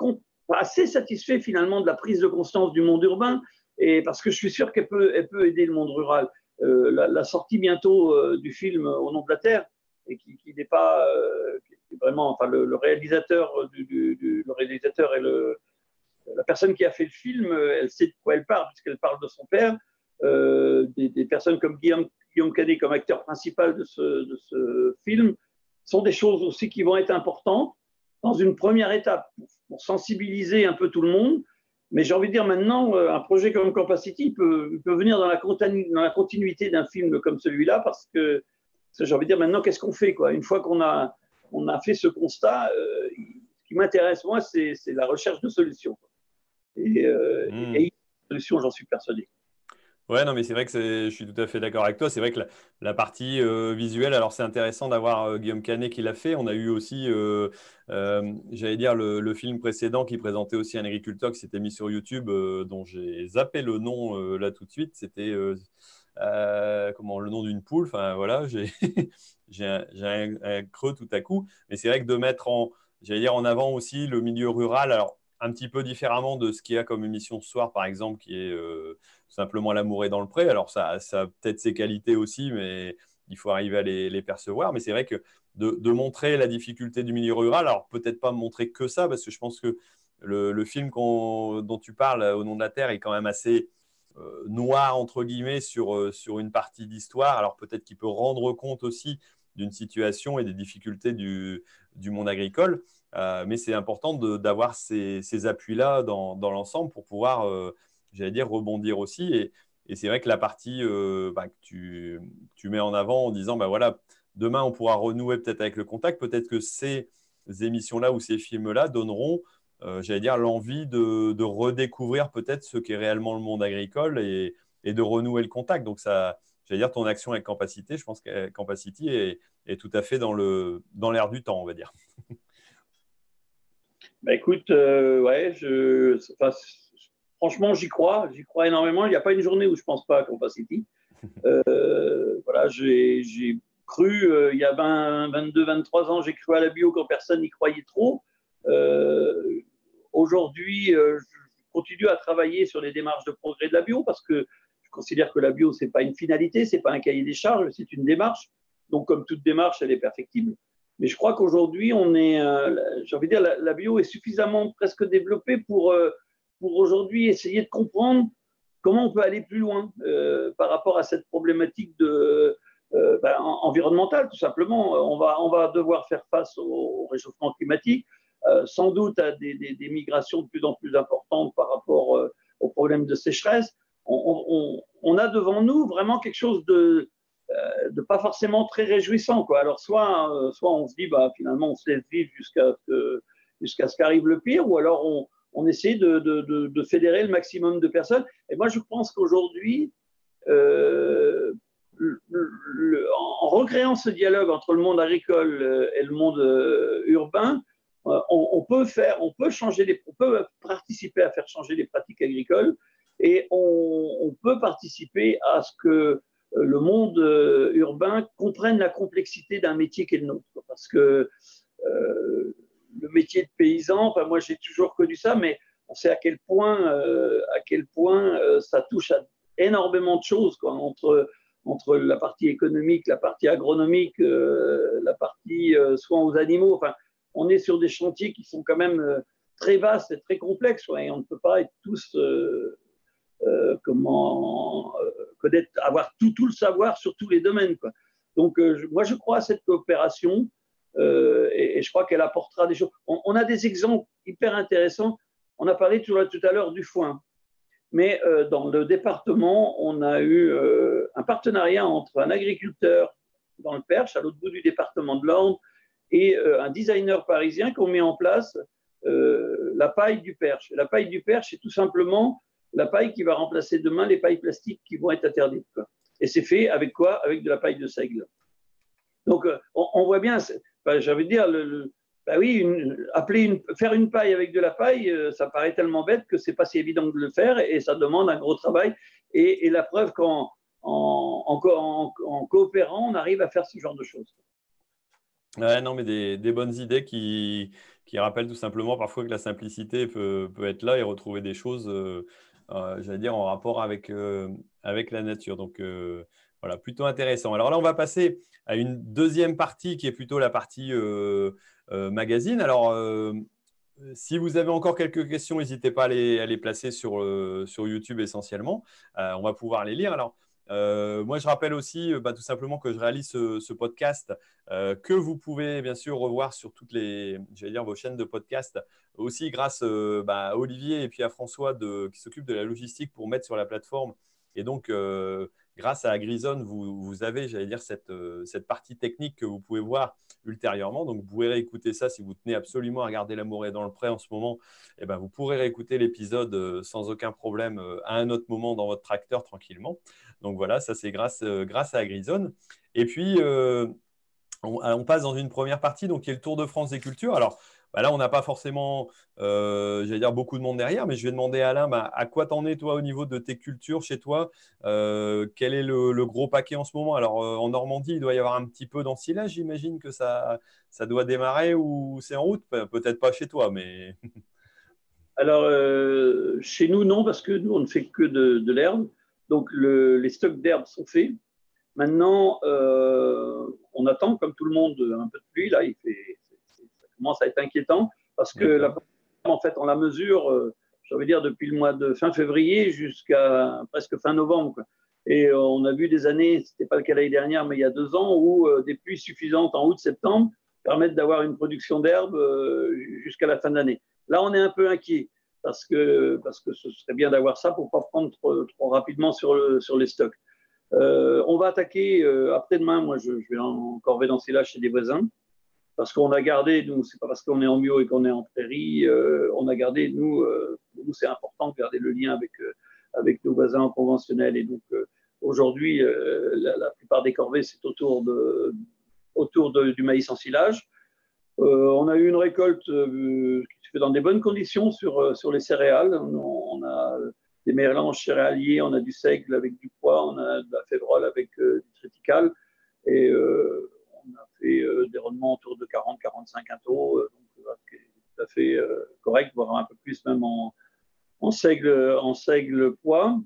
assez satisfait finalement de la prise de conscience du monde urbain, et parce que je suis sûr qu'elle peut, elle peut aider le monde rural. La, sortie bientôt du film Au nom de la Terre, et qui, n'est pas vraiment, enfin le, réalisateur, du, le réalisateur et le, la personne qui a fait le film, elle sait de quoi elle parle, puisqu'elle parle de son père. Euh, des, des, personnes comme Guillaume, Guillaume Canet comme acteur principal de ce, de ce, film sont des choses aussi qui vont être importantes dans une première étape pour sensibiliser un peu tout le monde. Mais j'ai envie de dire maintenant, euh, un projet comme Campacity peut, peut venir dans la, dans la continuité d'un film comme celui-là parce que j'ai envie de dire maintenant, qu'est-ce qu'on fait quoi? Une fois qu'on a, on a fait ce constat, euh, ce qui m'intéresse moi, c'est la recherche de solutions. Et, euh, mmh. et, et solutions, j'en suis persuadé. Ouais, non, mais c'est vrai que je suis tout à fait d'accord avec toi. C'est vrai que la, la partie euh, visuelle, alors c'est intéressant d'avoir euh, Guillaume Canet qui l'a fait. On a eu aussi, euh, j'allais dire, le, le, film précédent qui présentait aussi un agriculteur qui s'était mis sur YouTube, dont j'ai zappé le nom là tout de suite. C'était comment le nom d'une poule. Enfin voilà, j'ai un, creux tout à coup. Mais c'est vrai que de mettre en, dire, en avant aussi le milieu rural. Alors un petit peu différemment de ce qu'il y a comme émission ce soir, par exemple, qui est euh, simplement L'amour est dans le pré. Alors, ça, a peut-être ses qualités aussi, mais il faut arriver à les, percevoir. Mais c'est vrai que de, montrer la difficulté du milieu rural, alors peut-être pas montrer que ça, parce que je pense que le, le film dont tu parles, Au nom de la Terre, est quand même assez euh, noir, entre guillemets, sur, euh, sur une partie d'histoire. Alors peut-être qu'il peut rendre compte aussi d'une situation et des difficultés du, du monde agricole. Euh, mais c'est important d'avoir ces, ces appuis-là dans, dans l'ensemble pour pouvoir, euh, j'allais dire, rebondir aussi. Et, et c'est vrai que la partie euh, bah, que tu, tu, mets en avant en disant, bah, voilà, demain, on pourra renouer peut-être avec le contact. Peut-être que ces émissions-là ou ces films-là donneront, euh, j'allais dire, l'envie de, de, redécouvrir peut-être ce qu'est réellement le monde agricole et, et, de renouer le contact. Donc, ça, j'allais dire, ton action avec Campacity, je pense que Campacity est, est tout à fait dans l'air dans du temps, on va dire. Bah écoute, euh, ouais, je, enfin, franchement, j'y crois, j'y crois énormément. Il n'y a pas une journée où je ne pense pas à Compacity. Euh, voilà, j'ai cru, euh, il y a 20, 22, 23 ans, j'ai cru à la bio quand personne n'y croyait trop. Euh, Aujourd'hui, euh, je continue à travailler sur les démarches de progrès de la bio parce que je considère que la bio, ce n'est pas une finalité, ce n'est pas un cahier des charges, c'est une démarche. Donc, comme toute démarche, elle est perfectible. Mais je crois qu'aujourd'hui, on est, euh, j'ai envie de dire, la, bio est suffisamment presque développée pour, euh, pour aujourd'hui essayer de comprendre comment on peut aller plus loin par rapport à cette problématique de, ben, environnementale, tout simplement. On va, on va devoir faire face au, au réchauffement climatique, sans doute à des, migrations de plus en plus importantes par rapport euh, aux problèmes de sécheresse. On, a devant nous vraiment quelque chose de, euh, pas forcément très réjouissant. Alors, soit, euh, soit on se dit, bah, finalement, on se laisse vivre jusqu'à ce ce qu'arrive le pire, ou alors on, on essaie de, de, de, de, fédérer le maximum de personnes. Et moi, je pense qu'aujourd'hui, euh, en recréant ce dialogue entre le monde agricole euh, et le monde euh, urbain, on, on, peut faire, on peut changer les, on peut participer à faire changer les pratiques agricoles et on, peut participer à ce que euh, le monde euh, urbain comprenne la complexité d'un métier qui est le nôtre. Parce que euh, le métier de paysan, enfin moi j'ai toujours connu ça, mais on sait à quel point, euh, à quel point euh, ça touche à énormément de choses, quoi, entre, entre la partie économique, la partie agronomique, la partie soins aux animaux. Enfin, on est sur des chantiers qui sont quand même très vastes et très complexes, et on ne peut pas être tous comment connaître, avoir tout, tout le savoir sur tous les domaines. Quoi. Donc, moi, je crois à cette coopération. Euh, et, je crois qu'elle apportera des choses. On, a des exemples hyper intéressants. On a parlé tout, à l'heure du foin, mais euh, dans le département, on a eu euh, un partenariat entre un agriculteur dans le Perche, à l'autre bout du département de l'Orne, et un designer parisien qui ont mis en place la paille du Perche. La paille du Perche, c'est tout simplement la paille qui va remplacer demain les pailles plastiques qui vont être interdites. Et c'est fait avec quoi? Avec de la paille de seigle. Donc, on voit bien, j'avais dire, le, bah oui, faire une paille avec de la paille, euh, ça paraît tellement bête que c'est pas si évident de le faire et, ça demande un gros travail. Et, la preuve qu'en en, en, coopérant, on arrive à faire ce genre de choses. Ouais, non, mais des, bonnes idées qui, qui rappellent tout simplement parfois que la simplicité peut, peut être là et retrouver des choses, euh, euh, j'allais dire, en rapport avec, avec la nature. Donc, voilà, plutôt intéressant. Alors là, on va passer à une deuxième partie qui est plutôt la partie euh, euh, magazine. Alors, euh, si vous avez encore quelques questions, n'hésitez pas à les, placer sur, sur, YouTube essentiellement. on va pouvoir les lire. Alors, moi, je rappelle aussi bah, tout simplement que je réalise ce, podcast que vous pouvez bien sûr revoir sur toutes les, dire, vos chaînes de podcast, aussi grâce bah, à Olivier et puis à François qui s'occupe de la logistique pour mettre sur la plateforme. Et donc, grâce à Agrison, vous, avez, j'allais dire, euh, cette, partie technique que vous pouvez voir ultérieurement. Donc, vous pouvez réécouter ça si vous tenez absolument à regarder L'amour est dans le prêt en ce moment. Eh ben, vous pourrez réécouter l'épisode euh, sans aucun problème euh, à un autre moment dans votre tracteur tranquillement. Donc voilà, ça c'est grâce, grâce à Agrison. Et puis, on, on, passe dans une première partie, donc qui est le Tour de France des cultures. Alors, bah là, on n'a pas forcément, euh, j'allais beaucoup de monde derrière, mais je vais demander à Alain, bah, à quoi t'en es, toi, au niveau de tes cultures chez toi euh, Quel est le, gros paquet en ce moment? Alors, euh, en Normandie, il doit y avoir un petit peu d'ensilage, j'imagine que ça, ça doit démarrer ou c'est en route? Peut-être pas chez toi, mais. Alors, chez nous, non, parce que nous, on ne fait que de, l'herbe. Donc, les stocks d'herbe sont faits. Maintenant, on attend, comme tout le monde, un peu de pluie. Là, il fait commence à être inquiétant parce que la, en fait, on la mesure, euh, je veux dire, depuis le mois de fin février jusqu'à presque fin novembre. Et euh, on a vu des années, ce n'était pas le cas l'année dernière, mais il y a deux ans, où euh, des pluies suffisantes en août-septembre permettent d'avoir une production d'herbe jusqu'à la fin d'année. Là, on est un peu inquiet parce que, parce que ce serait bien d'avoir ça pour ne pas prendre trop, rapidement sur, sur les stocks. on va attaquer après-demain, moi je, je vais en corvée dans ces chez des voisins parce qu'on a gardé, nous, c'est pas parce qu'on est en bio et qu'on est en prairie, euh, on a gardé, nous, euh, nous c'est important de garder le lien avec, euh, avec nos voisins conventionnels. Et donc, aujourd'hui, la, plupart des corvées, c'est autour, de, autour du maïs en silage. On a eu une récolte qui se fait dans des bonnes conditions sur, sur les céréales. On, a des mélanges céréaliers, on a du seigle avec du pois, on a de la févrole avec du triticale. Et on a fait euh, des rendements autour de 40-45 quintaux, euh, donc euh, tout à fait correct, voire un peu plus même en, en seigle, en seigle poids.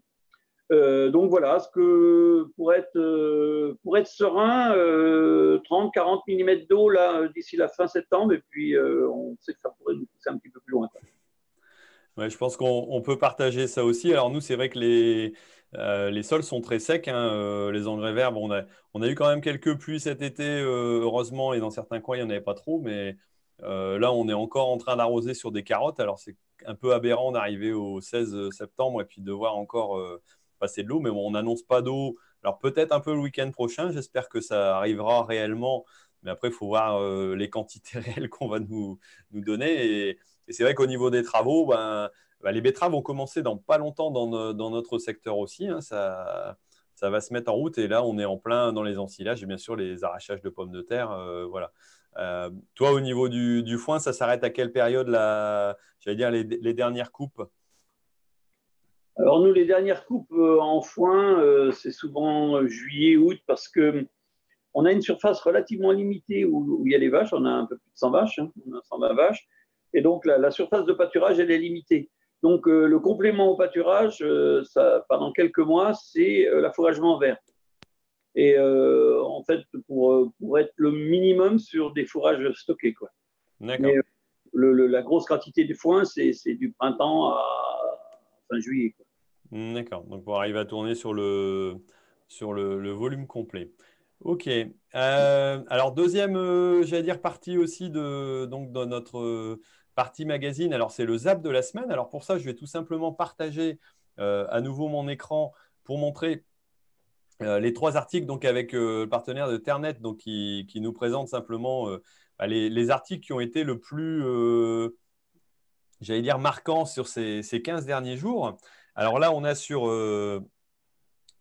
Donc voilà, ce que pour être, pour être serein, 30-40 mm d'eau là d'ici la fin septembre, et puis on sait que ça pourrait nous pousser un petit peu plus loin. Je pense qu'on peut partager ça aussi. Alors nous, c'est vrai que les, euh, les sols sont très secs, hein, euh, les engrais verts. on, a, on, a, eu quand même quelques pluies cet été, euh, heureusement, et dans certains coins, il n'y en avait pas trop. Mais là, on est encore en train d'arroser sur des carottes. Alors, c'est un peu aberrant d'arriver au 16 septembre et puis de voir encore passer de l'eau. Mais on n'annonce pas d'eau. Alors, peut-être un peu le week-end prochain. J'espère que ça arrivera réellement. Mais après, il faut voir les quantités réelles qu'on va nous, nous donner. Et, c'est vrai qu'au niveau des travaux, ben, bah, les betteraves vont commencer dans pas longtemps dans, notre secteur aussi. Hein. ça, va se mettre en route et là, on est en plein dans les ensilages et bien sûr les arrachages de pommes de terre. Euh, voilà. Euh, toi, au niveau du, foin, ça s'arrête à quelle période J'allais dire les, dernières coupes? Alors nous, les dernières coupes euh, en foin, c'est souvent juillet, août parce que on a une surface relativement limitée où, il y a les vaches. On a un peu plus de 100 vaches, hein. on a 120 vaches. Et donc, la, la, surface de pâturage, elle est limitée. Donc, euh, le complément au pâturage, euh, ça, pendant quelques mois, c'est euh, l'affouragement vert. et en fait pour, pour être le minimum sur des fourrages stockés. Quoi. Mais le, la grosse quantité de foin, c'est du printemps à fin juillet. D'accord, donc pour arriver à tourner sur le, sur le volume complet. Ok. Euh, alors, deuxième, euh, j'allais dire, partie aussi de, donc, dans notre euh, partie magazine. Alors, c'est le zap de la semaine. Alors, pour ça, je vais tout simplement partager à nouveau mon écran pour montrer les trois articles donc, avec le partenaire de Ternet donc, qui, qui nous présente simplement bah, les, les, articles qui ont été le plus, j'allais dire, marquants sur ces, ces, 15 derniers jours. Alors là, on a sur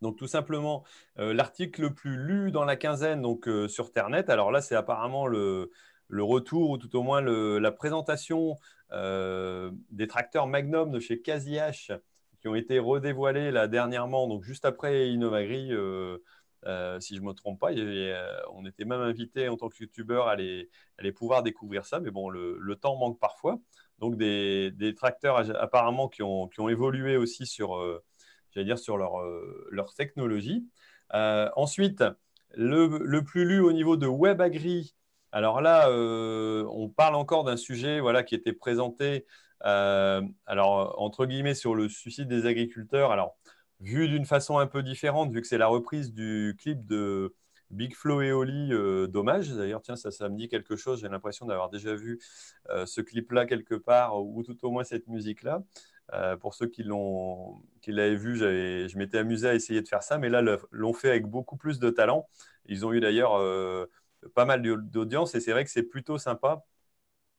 donc tout simplement, euh, l'article le plus lu dans la quinzaine donc, euh, sur Ternet, alors là c'est apparemment le, retour ou tout au moins la présentation euh, des tracteurs Magnum de chez Casiache qui ont été redévoilés là dernièrement, donc juste après Innovagri, si je ne me trompe pas. on était même invité en tant que youtubeur à aller pouvoir découvrir ça, mais bon, le, temps manque parfois. Donc des, tracteurs apparemment qui ont, qui ont évolué aussi sur j'allais dire, sur leur, euh, leur technologie. Euh, ensuite, le, plus lu au niveau de WebAgri, alors là, euh, on parle encore d'un sujet voilà, qui était présenté, alors, entre guillemets, sur le suicide des agriculteurs. Alors, vu d'une façon un peu différente, vu que c'est la reprise du clip de Big Flo et Oli, dommage. D'ailleurs, tiens, ça, ça me dit quelque chose. J'ai l'impression d'avoir déjà vu ce clip-là quelque part, ou tout au moins cette musique-là. Euh, pour ceux qui l'avaient vu, je m'étais amusé à essayer de faire ça, mais là, l'ont fait avec beaucoup plus de talent. Ils ont eu d'ailleurs euh, pas mal d'audience et c'est vrai que c'est plutôt sympa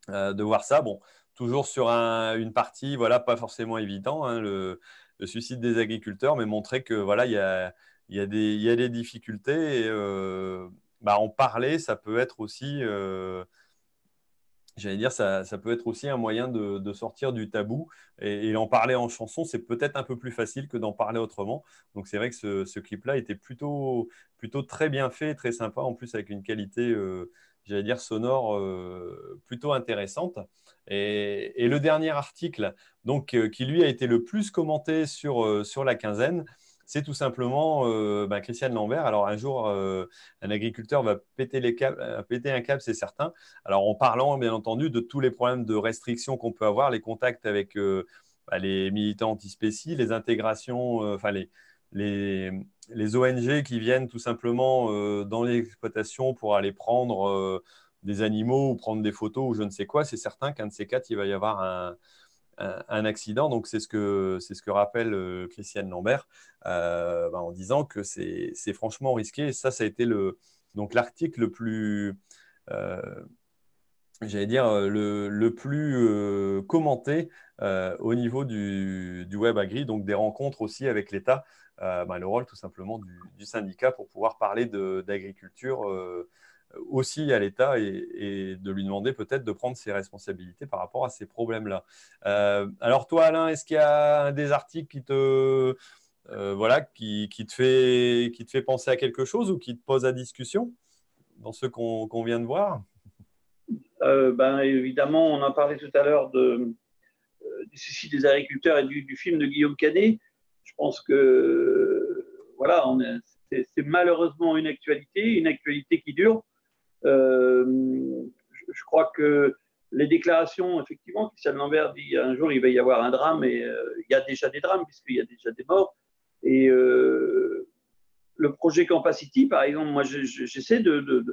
euh, de voir ça. Bon, toujours sur une partie, voilà, pas forcément évident, hein, le, suicide des agriculteurs, mais montrer que voilà, il y a, a y a, des difficultés et bah, en parler, ça peut être aussi j'allais dire, ça, peut être aussi un moyen de, sortir du tabou. Et, en parler en chanson, c'est peut-être un peu plus facile que d'en parler autrement. Donc c'est vrai que ce, clip-là était plutôt, plutôt très bien fait, très sympa, en plus avec une qualité, euh, j'allais dire, sonore euh, plutôt intéressante. Et, le dernier article, donc, euh, qui lui a été le plus commenté sur, sur la quinzaine, c'est tout simplement euh, bah, Christiane Lambert. Alors un jour, euh, un agriculteur va euh, péter un câble, c'est certain. Alors en parlant bien entendu de tous les problèmes de restriction qu'on peut avoir, les contacts avec bah, les militants antispécies, les intégrations, enfin les, les, ONG qui viennent tout simplement dans l'exploitation pour aller prendre des animaux ou prendre des photos ou je ne sais quoi, c'est certain qu'un de ces quatre, il va y avoir un, un, accident. Donc, c'est ce que, c'est ce que rappelle euh, Christiane Lambert euh, bah, en disant que c'est, franchement risqué. Ça, ça a été le, donc, l'article le plus, euh, j'allais dire, le, le plus commenté au niveau du, du, Web Agri, donc des rencontres aussi avec l'État, bah, le rôle tout simplement du, du, syndicat pour pouvoir parler d'agriculture aussi à l'État et, de lui demander peut-être de prendre ses responsabilités par rapport à ces problèmes-là. Euh, alors toi, Alain, est-ce qu'il y a des articles qui te, euh, voilà, qui, te fait, qui te fait penser à quelque chose ou qui te pose à discussion dans ceux qu'on vient de voir? Euh, ben, Évidemment, on en parlait tout à l'heure de, du suicide des agriculteurs et du, film de Guillaume Canet. Je pense que voilà, c'est malheureusement une actualité, une actualité qui dure. Euh, je, crois que les déclarations, effectivement, Christian Lambert dit un jour il va y avoir un drame et euh, il y a déjà des drames puisqu'il y a déjà des morts. Et euh, le projet Campacity, par exemple, moi j'essaie de,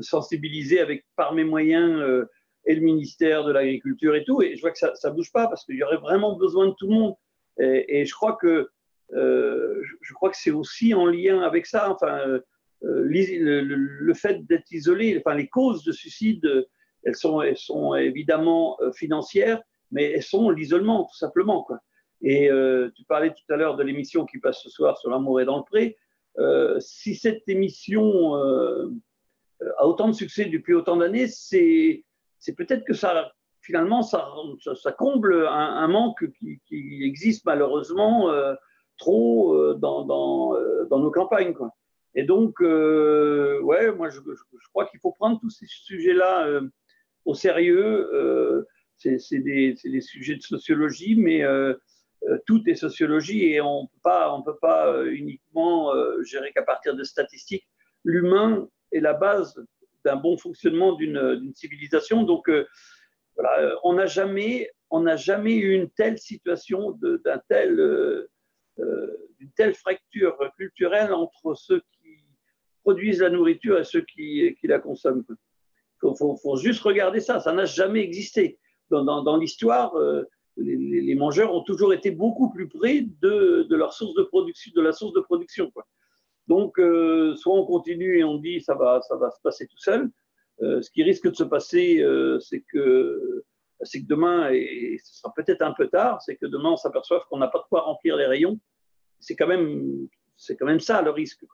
sensibiliser avec par mes moyens et le ministère de l'Agriculture et tout, et je vois que ça ne bouge pas parce qu'il y aurait vraiment besoin de tout le monde. Et, je crois que je, crois que c'est aussi en lien avec ça. Euh, le, fait d'être isolé, enfin les causes de suicide, elles sont, évidemment euh, financières, mais elles sont l'isolement tout simplement. Et euh, tu parlais tout à l'heure de l'émission qui passe ce soir sur l'amour et dans le pré. si cette émission a autant de succès depuis autant d'années, c'est, peut-être que ça, finalement, ça, comble un, manque qui, existe malheureusement trop dans, nos campagnes. Et donc, euh, ouais, moi, je, crois qu'il faut prendre tous ces sujets-là euh, au sérieux. Euh, c'est des, des, sujets de sociologie, mais tout est sociologie et on ne peut pas uniquement gérer qu'à partir de statistiques. L'humain est la base d'un bon fonctionnement d'une civilisation. Donc, voilà, on n'a jamais, jamais eu une telle situation, d'un tel d'une telle fracture culturelle entre ceux qui produisent la nourriture et ceux qui, la consomment. Il faut, juste regarder ça, ça n'a jamais existé. Dans, l'histoire, euh, les, mangeurs ont toujours été beaucoup plus près de, leur source de production, la source de production. Donc, euh, soit on continue et on dit ça va, ça va se passer tout seul. ce qui risque de se passer, c'est que demain, et ce sera peut-être un peu tard, c'est que demain on s'aperçoive qu'on n'a pas de quoi remplir les rayons. C'est quand même, ça le risque.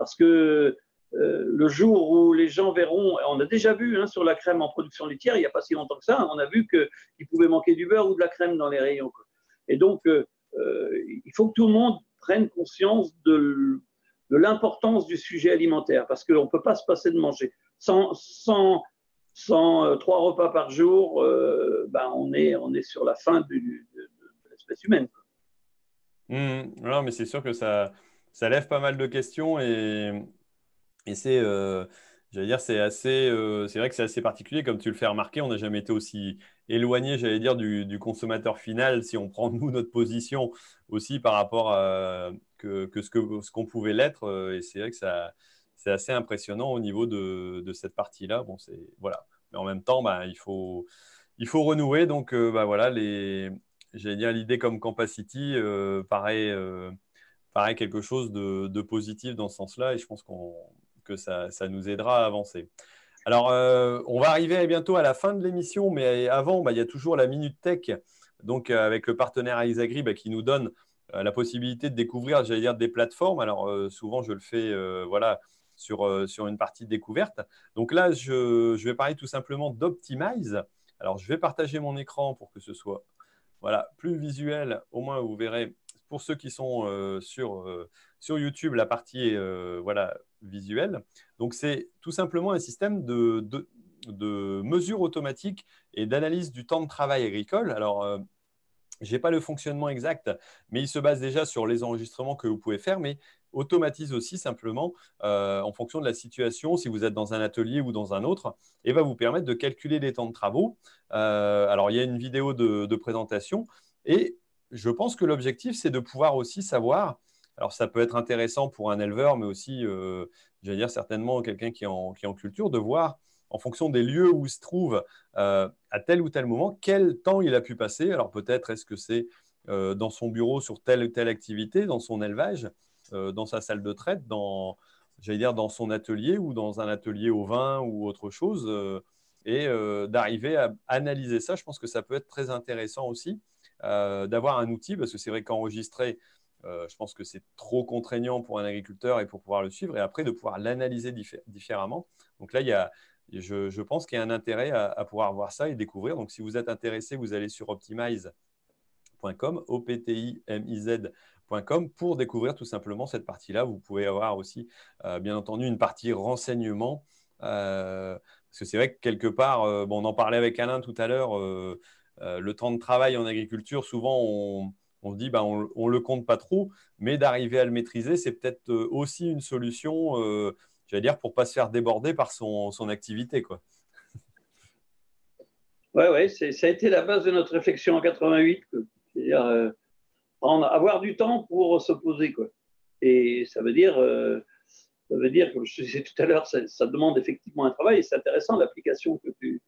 Parce que euh, le jour où les gens verront, on a déjà vu hein, sur la crème en production laitière, il n'y a pas si longtemps que ça, on a vu qu'il pouvait manquer du beurre ou de la crème dans les rayons. Et donc, euh, euh, il faut que tout le monde prenne conscience de, l'importance du sujet alimentaire, parce qu'on ne peut pas se passer de manger. Sans, trois repas par jour, ben on, est, on est sur la fin de, l'espèce humaine. Mmh. non, mais c'est sûr que ça, ça lève pas mal de questions et, c'est, euh, dire, c'est assez, c'est vrai que c'est assez particulier, comme tu le fais remarquer, on n'a jamais été aussi éloigné, j'allais dire, du, consommateur final, si on prend nous notre position aussi par rapport à ce que ce qu'on pouvait l'être, et c'est vrai que ça, c'est assez impressionnant au niveau de, cette partie-là. Bon, c'est voilà. Mais en même temps, bah, il faut il faut renouer. Donc, euh, bah, voilà, les, j'allais dire l'idée comme Campacity euh, paraît, euh, paraît quelque chose de, positif dans ce sens-là, et je pense que ça, ça, nous aidera à avancer. Alors, on va arriver bientôt à la fin de l'émission, mais avant, bah, il y a toujours la Minute Tech, donc avec le partenaire Isagri bah, qui nous donne la possibilité de découvrir, j'allais dire, des plateformes. Alors, souvent, je le fais, voilà sur, euh, sur une partie découverte. Donc là, je, je vais parler tout simplement d'Optimize. Alors, je vais partager mon écran pour que ce soit voilà, plus visuel. Au moins, vous verrez, pour ceux qui sont euh, sur, euh, sur YouTube, la partie voilà, visuelle. Donc, c'est tout simplement un système de, de, de mesure automatique et d'analyse du temps de travail agricole. Alors, je n'ai pas le fonctionnement exact, mais il se base déjà sur les enregistrements que vous pouvez faire, mais automatise aussi simplement euh, en fonction de la situation, si vous êtes dans un atelier ou dans un autre, et va vous permettre de calculer les temps de travaux. Euh, alors, il y a une vidéo de, présentation, et je pense que l'objectif, c'est de pouvoir aussi savoir, alors ça peut être intéressant pour un éleveur, mais aussi, euh, j'allais dire certainement quelqu'un qui, est en culture, de voir en fonction des lieux où il se trouve euh, à tel ou tel moment, quel temps il a pu passer. Alors peut-être est-ce que c'est euh, dans son bureau sur telle ou telle activité, dans son élevage, dans sa salle de traite, dans, j'allais dire, dans son atelier ou dans un atelier au vin ou autre chose. et d'arriver à analyser ça, je pense que ça peut être très intéressant aussi d'avoir un outil, parce que c'est vrai qu'enregistrer, je pense que c'est trop contraignant pour un agriculteur et pour pouvoir le suivre, et après de pouvoir l'analyser différemment. Donc là, il y a, je, pense qu'il y a un intérêt à, pouvoir voir ça et découvrir. Donc, si vous êtes intéressé, vous allez sur optimize.com, optimiz.com, pour découvrir tout simplement cette partie-là. Vous pouvez avoir aussi, euh, bien entendu, une partie renseignement. Euh, parce que c'est vrai que quelque part, euh, bon, on en parlait avec Alain tout à l'heure, le temps de travail en agriculture, souvent, on, on se dit, bah, on ne le compte pas trop, mais d'arriver à le maîtriser, c'est peut-être aussi une solution j'allais dire, pour ne pas se faire déborder par son, son activité. Quoi. Oui, ouais, ça a été la base de notre réflexion en 88. C'est-à-dire euh, avoir du temps pour se poser. Quoi. Et ça veut dire, euh, ça veut dire, comme je disais tout à l'heure, ça, demande effectivement un travail. Et c'est intéressant l'application que tu,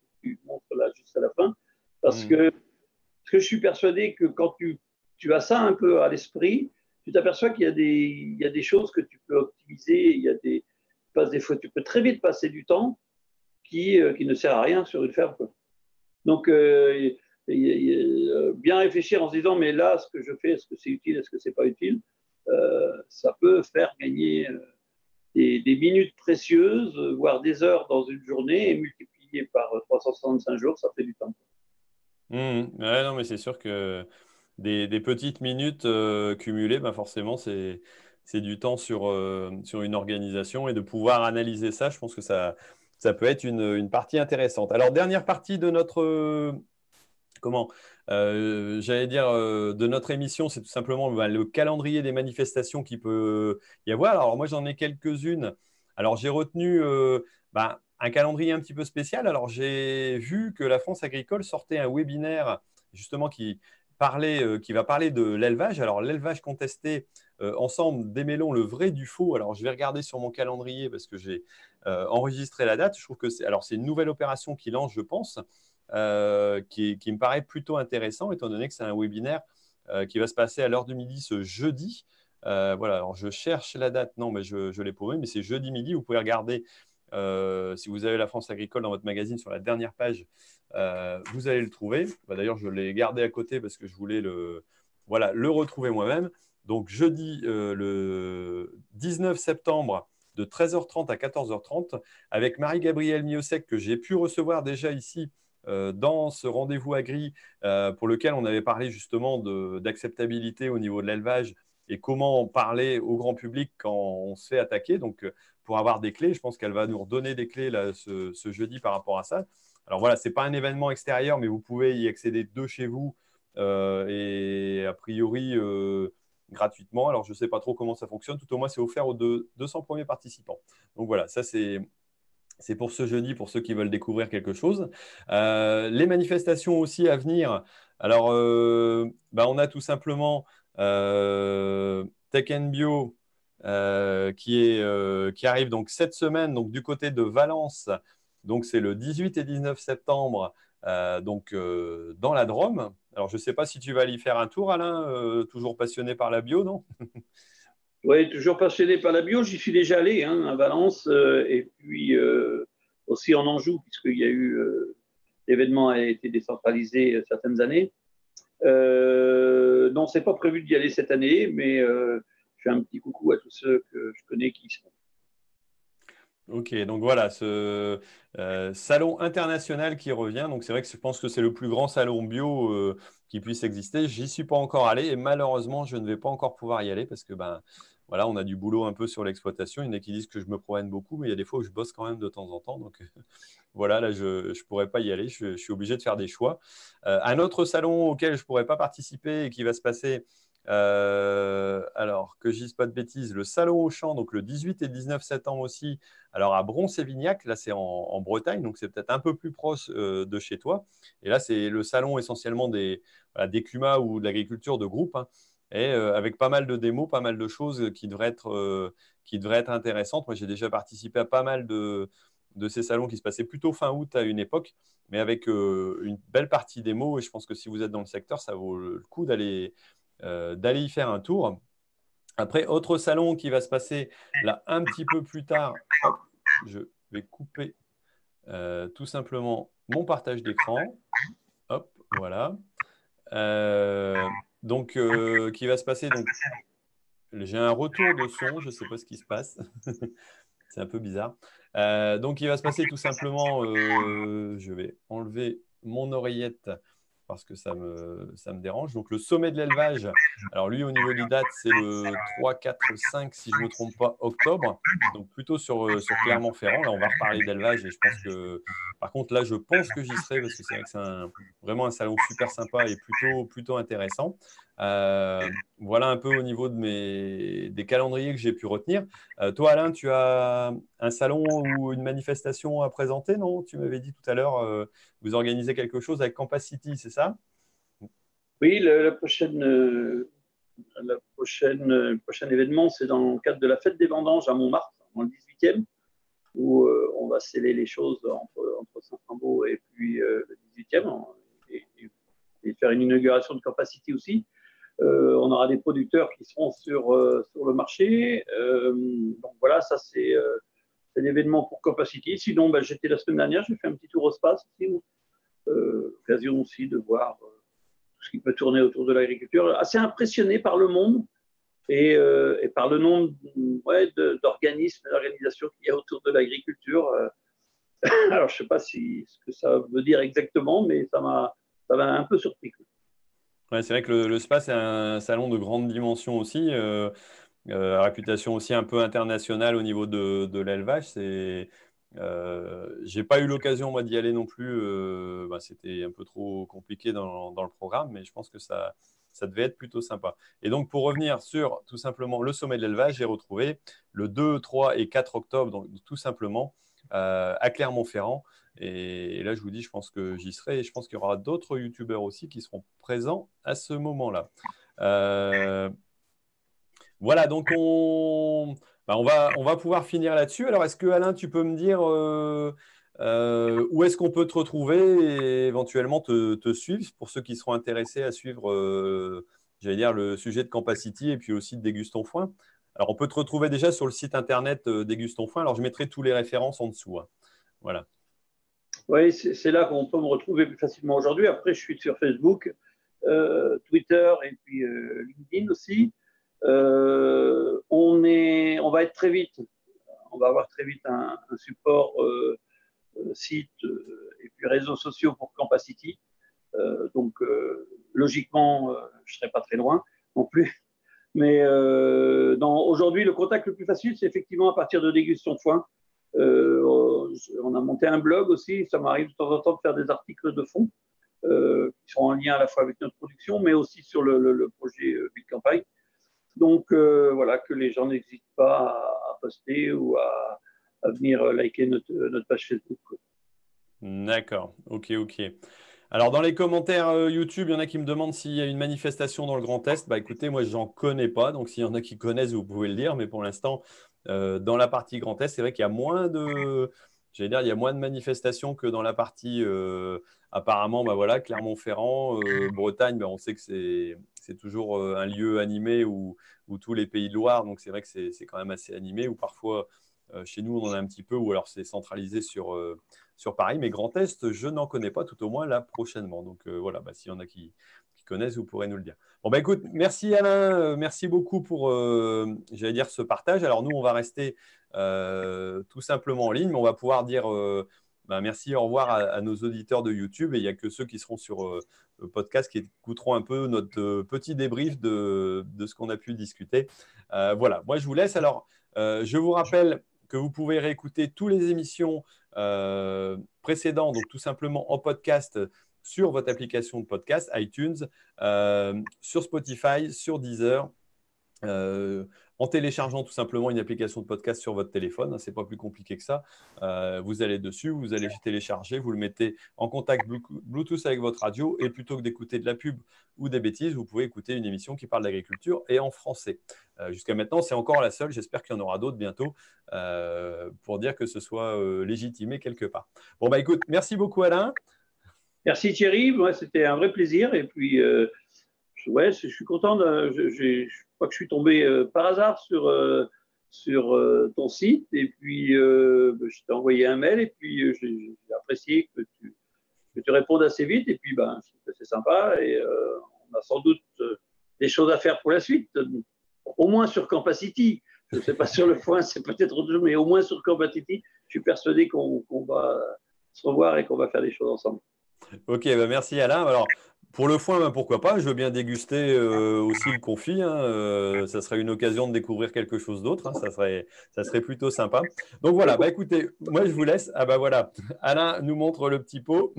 montres là juste à la fin. Parce, mmh. que, parce que je suis persuadé que quand tu, tu as ça un peu à l'esprit, tu t'aperçois qu'il y, a des, il y a des choses que tu peux optimiser, il y a des, des fois, tu peux très vite passer du temps qui, euh, qui ne sert à rien sur une ferme. Donc, euh, euh, bien réfléchir en se disant, mais là, ce que je fais, est-ce que c'est utile, est-ce que c'est pas utile, ça peut faire gagner des, minutes précieuses, voire des heures dans une journée, et multiplié par 365 jours, ça fait du temps. Mmh. non, mais c'est sûr que des, petites minutes cumulées, ben forcément, c'est c'est du temps sur, euh, sur une organisation et de pouvoir analyser ça, je pense que ça, ça peut être une, une partie intéressante. Alors, dernière partie de notre, comment J'allais dire de notre émission, c'est tout simplement bah, le calendrier des manifestations qui peut y avoir. Alors moi j'en ai quelques-unes. Alors j'ai retenu bah, un calendrier un petit peu spécial. Alors j'ai vu que la France agricole sortait un webinaire justement qui parlait, qui va parler de l'élevage. Alors l'élevage contesté ensemble, démêlons le vrai du faux. Alors je vais regarder sur mon calendrier parce que j'ai enregistré la date. Je trouve que c'est alors c'est une nouvelle opération qui lance, je pense. Euh, qui, me paraît plutôt intéressant, étant donné que c'est un webinaire euh, qui va se passer à l'heure de midi ce jeudi. Euh, voilà, alors je cherche la date, non, mais je, l'ai pour mais c'est jeudi midi. Vous pouvez regarder, si vous avez la France agricole dans votre magazine sur la dernière page, vous allez le trouver. Bah, d'ailleurs, je l'ai gardé à côté parce que je voulais le, voilà, le retrouver moi-même. Donc jeudi, le 19 septembre, de 13h30 à 14h30, avec Marie-Gabrielle Miosec, que j'ai pu recevoir déjà ici euh, dans ce rendez-vous agri euh, pour lequel on avait parlé justement d'acceptabilité au niveau de l'élevage et comment parler au grand public quand on se fait attaquer. Donc, euh, pour avoir des clés, je pense qu'elle va nous redonner des clés ce, jeudi par rapport à ça. Alors voilà, ce n'est pas un événement extérieur, mais vous pouvez y accéder de chez vous et a priori gratuitement. Alors, je ne sais pas trop comment ça fonctionne. Tout au moins, c'est offert aux 200 premiers participants. Donc voilà, ça c'est pour ce jeudi, pour ceux qui veulent découvrir quelque chose. Euh, les manifestations aussi à venir. Alors, euh, bah, on a tout simplement euh, Tech Bio qui, est, qui arrive donc cette semaine, donc du côté de Valence. Donc, c'est le 18 et 19 septembre, donc dans la Drôme. Alors, je ne sais pas si tu vas y faire un tour, Alain, toujours passionné par la bio, non? Oui, toujours passionné par la bio. J'y suis déjà allé hein, à Valence euh, et puis euh, aussi en Anjou, puisqu'il y a eu euh, l'événement a été décentralisé certaines années. Non, c'est pas prévu d'y aller cette année, mais je fais un petit coucou à tous ceux que je connais qui y sont. Ok, donc voilà, ce salon international qui revient. Donc c'est vrai que je pense que c'est le plus grand salon bio qui puisse exister. J'y suis pas encore allé et malheureusement je ne vais pas encore pouvoir y aller parce que ben voilà, on a du boulot un peu sur l'exploitation. Il y en a qui disent que je me promène beaucoup, mais il y a des fois où je bosse quand même de temps en temps. Donc voilà, là, je ne pourrais pas y aller. Je, suis obligé de faire des choix. Euh, un autre salon auquel je ne pourrais pas participer et qui va se passer, euh, alors que je dise pas de bêtises, le salon au champ, donc le 18 et 19 septembre aussi. Alors à Bron-Sévignac, là c'est en, Bretagne, donc c'est peut-être un peu plus proche euh, de chez toi. Et là, c'est le salon essentiellement des, des climats ou de l'agriculture de groupe. Hein et euh, avec pas mal de démos, pas mal de choses qui devraient être, euh, qui devraient être intéressantes. Moi, j'ai déjà participé à pas mal de, de, ces salons qui se passaient plutôt fin août à une époque, mais avec euh, une belle partie démos. Et je pense que si vous êtes dans le secteur, ça vaut le coup d'aller d'aller y faire un tour. Après, autre salon qui va se passer là un petit peu plus tard, je vais couper tout simplement mon partage d'écran. Hop, voilà donc, euh, qui va se passer. Donc, j'ai un retour de son, je ne sais pas ce qui se passe. C'est un peu bizarre. Euh, donc, il va se passer tout simplement, euh, je vais enlever mon oreillette parce que ça me, ça me dérange. Donc, le sommet de l'élevage, alors lui, au niveau des dates, c'est le 3, 4, 5, si je ne me trompe pas, octobre. Donc, plutôt sur, euh, sur Clermont-Ferrand. Là, on va reparler d'élevage et je pense que, par contre, là, je pense que j'y serai parce que c'est vrai que c'est vraiment un salon super sympa et plutôt, plutôt intéressant. Euh, voilà un peu au niveau de mes, des calendriers que j'ai pu retenir. Euh, toi, Alain, tu as un salon ou une manifestation à présenter, non? Tu m'avais dit tout à l'heure, euh, vous organisez quelque chose avec Campacity, c'est ça? Oui, prochaine, la prochaine, le prochain événement, c'est dans le cadre de la fête des vendanges à Montmartre, dans le 18e, où on va sceller les choses entre, Saint-Frambeau et puis le 18e, et, et, faire une inauguration de Campacity aussi. Euh, on aura des producteurs qui seront sur, euh, sur le marché. Euh, donc voilà, ça c'est l'événement pour Capacity. Sinon, ben, j'étais la semaine dernière, j'ai fait un petit tour au space aussi. Occasion aussi de voir tout ce qui peut tourner autour de l'agriculture. Assez impressionné par le monde et, par le nombre ouais, d'organismes d'organisations qu'il y a autour de l'agriculture. Alors, je ne sais pas ce que ça veut dire exactement, mais ça m'a un peu surpris c'est vrai que le, SPA, c'est un salon de grande dimension aussi, euh, euh, réputation aussi un peu internationale au niveau de, l'élevage. C'est Euh, j'ai pas eu l'occasion d'y aller non plus. Euh, bah, c'était un peu trop compliqué dans, le programme, mais je pense que ça, ça devait être plutôt sympa. Et donc pour revenir sur tout simplement le sommet de l'élevage, j'ai retrouvé le 2, 3 et 4 octobre, donc tout simplement euh, à Clermont-Ferrand. Et, là, je vous dis, je pense que j'y serai. Et je pense qu'il y aura d'autres youtubeurs aussi qui seront présents à ce moment-là. voilà, donc on, bah, on, va, pouvoir finir là-dessus. Alors, est-ce que Alain, tu peux me dire euh, euh, où est-ce qu'on peut te retrouver et éventuellement te, suivre pour ceux qui seront intéressés à suivre, euh, j'allais dire, le sujet de Campacity et puis aussi de Déguston Foin? Alors, on peut te retrouver déjà sur le site internet Déguston Foin. Alors, je mettrai tous les références en dessous. Hein. Voilà. Oui, c'est là qu'on peut me retrouver plus facilement aujourd'hui. Après, je suis sur Facebook, Twitter et puis LinkedIn aussi. Euh, on, est, on va être très vite, on va avoir très vite un, support euh, euh, site et puis réseaux sociaux pour Campacity. donc, logiquement, je ne serai pas très loin non plus. Mais aujourd'hui, le contact le plus facile, c'est effectivement à partir de dégustation de foin. On a monté un blog aussi. Ça m'arrive de temps en temps de faire des articles de fond qui sont en lien à la fois avec notre production, mais aussi sur le, projet Big Campagne. Donc euh, voilà, que les gens n'hésitent pas à, poster ou à, venir liker notre, page Facebook. D'accord, ok, ok. Alors dans les commentaires euh, YouTube, il y en a qui me demandent s'il y a une manifestation dans le Grand Est. Bah écoutez, moi j'en connais pas, donc s'il y en a qui connaissent, vous pouvez le dire. Mais pour l'instant, euh, dans la partie Grand Est, c'est vrai qu'il y a moins de, j'allais dire, il y a moins de manifestations que dans la partie apparemment, bah voilà, Clermont-Ferrand, Bretagne, bah, on sait que c'est c'est toujours euh, un lieu animé où, tous les pays de Loire, donc c'est vrai que c'est quand même assez animé, ou parfois euh, chez nous on en a un petit peu, ou alors c'est centralisé sur, euh, sur Paris, mais Grand Est, je n'en connais pas, tout au moins là prochainement. Donc voilà, bah, s'il y en a qui, connaissent, vous pourrez nous le dire. Bon, bah écoute, merci Alain, merci beaucoup pour, j'allais dire, ce partage. Alors nous, on va rester tout simplement en ligne, mais on va pouvoir dire bah, merci, au revoir à, nos auditeurs de YouTube. Et il n'y a que ceux qui seront sur euh, le podcast qui écouteront un peu notre euh, petit débrief de, ce qu'on a pu discuter. Euh, voilà, moi je vous laisse. Alors, je vous rappelle que vous pouvez réécouter toutes les émissions précédentes, donc tout simplement en podcast sur votre application de podcast, iTunes, sur Spotify, sur Deezer en téléchargeant tout simplement une application de podcast sur votre téléphone. Ce n'est pas plus compliqué que ça. Euh, vous allez dessus, vous allez télécharger, vous le mettez en contact Bluetooth avec votre radio et plutôt que d'écouter de la pub ou des bêtises, vous pouvez écouter une émission qui parle d'agriculture et en français. Euh, jusqu'à maintenant, c'est encore la seule. J'espère qu'il y en aura d'autres bientôt euh, pour dire que ce soit légitimé quelque part. Bon, bah écoute, merci beaucoup Alain. Merci Thierry, moi c'était un vrai plaisir et puis ouais, je suis content. De, je, crois que je suis tombé euh, par hasard sur, euh, sur euh, ton site et puis bah, je t'ai envoyé un mail et puis j'ai apprécié que tu, que tu répondes assez vite et puis ben, c'est sympa et on a sans doute des choses à faire pour la suite, au moins sur Campacity. Je ne sais pas sur le foin, c'est peut-être autre chose, mais au moins sur Campacity, je suis persuadé qu'on va se revoir et qu'on va faire des choses ensemble. Ok, bah merci Alain. Alors, pour le foin, ben, pourquoi pas? Je veux bien déguster euh, aussi le confit. Hein, euh, ça serait une occasion de découvrir quelque chose d'autre. Hein, ça, serait, ça serait plutôt sympa. Donc voilà, bah, écoutez, moi je vous laisse. Ah bah voilà, Alain nous montre le petit pot.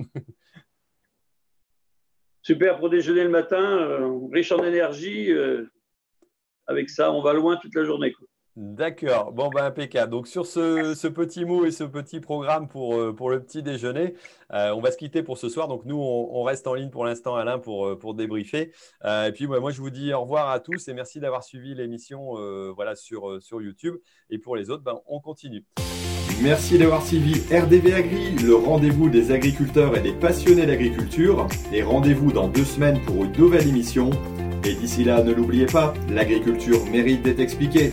Super pour déjeuner le matin, euh, riche en énergie. avec ça, on va loin toute la journée. D'accord, bon ben impeccable. Donc sur ce, petit mot et ce petit programme pour, euh, pour le petit déjeuner, euh, on va se quitter pour ce soir. Donc nous, on, reste en ligne pour l'instant, Alain, pour, euh, pour débriefer. et puis moi, je vous dis au revoir à tous et merci d'avoir suivi l'émission voilà, sur, sur YouTube. Et pour les autres, ben, on continue. Merci d'avoir suivi RDV Agri, le rendez-vous des agriculteurs et des passionnés d'agriculture. Et rendez-vous dans deux semaines pour une nouvelle émission. Et d'ici là, ne l'oubliez pas, l'agriculture mérite d'être expliquée.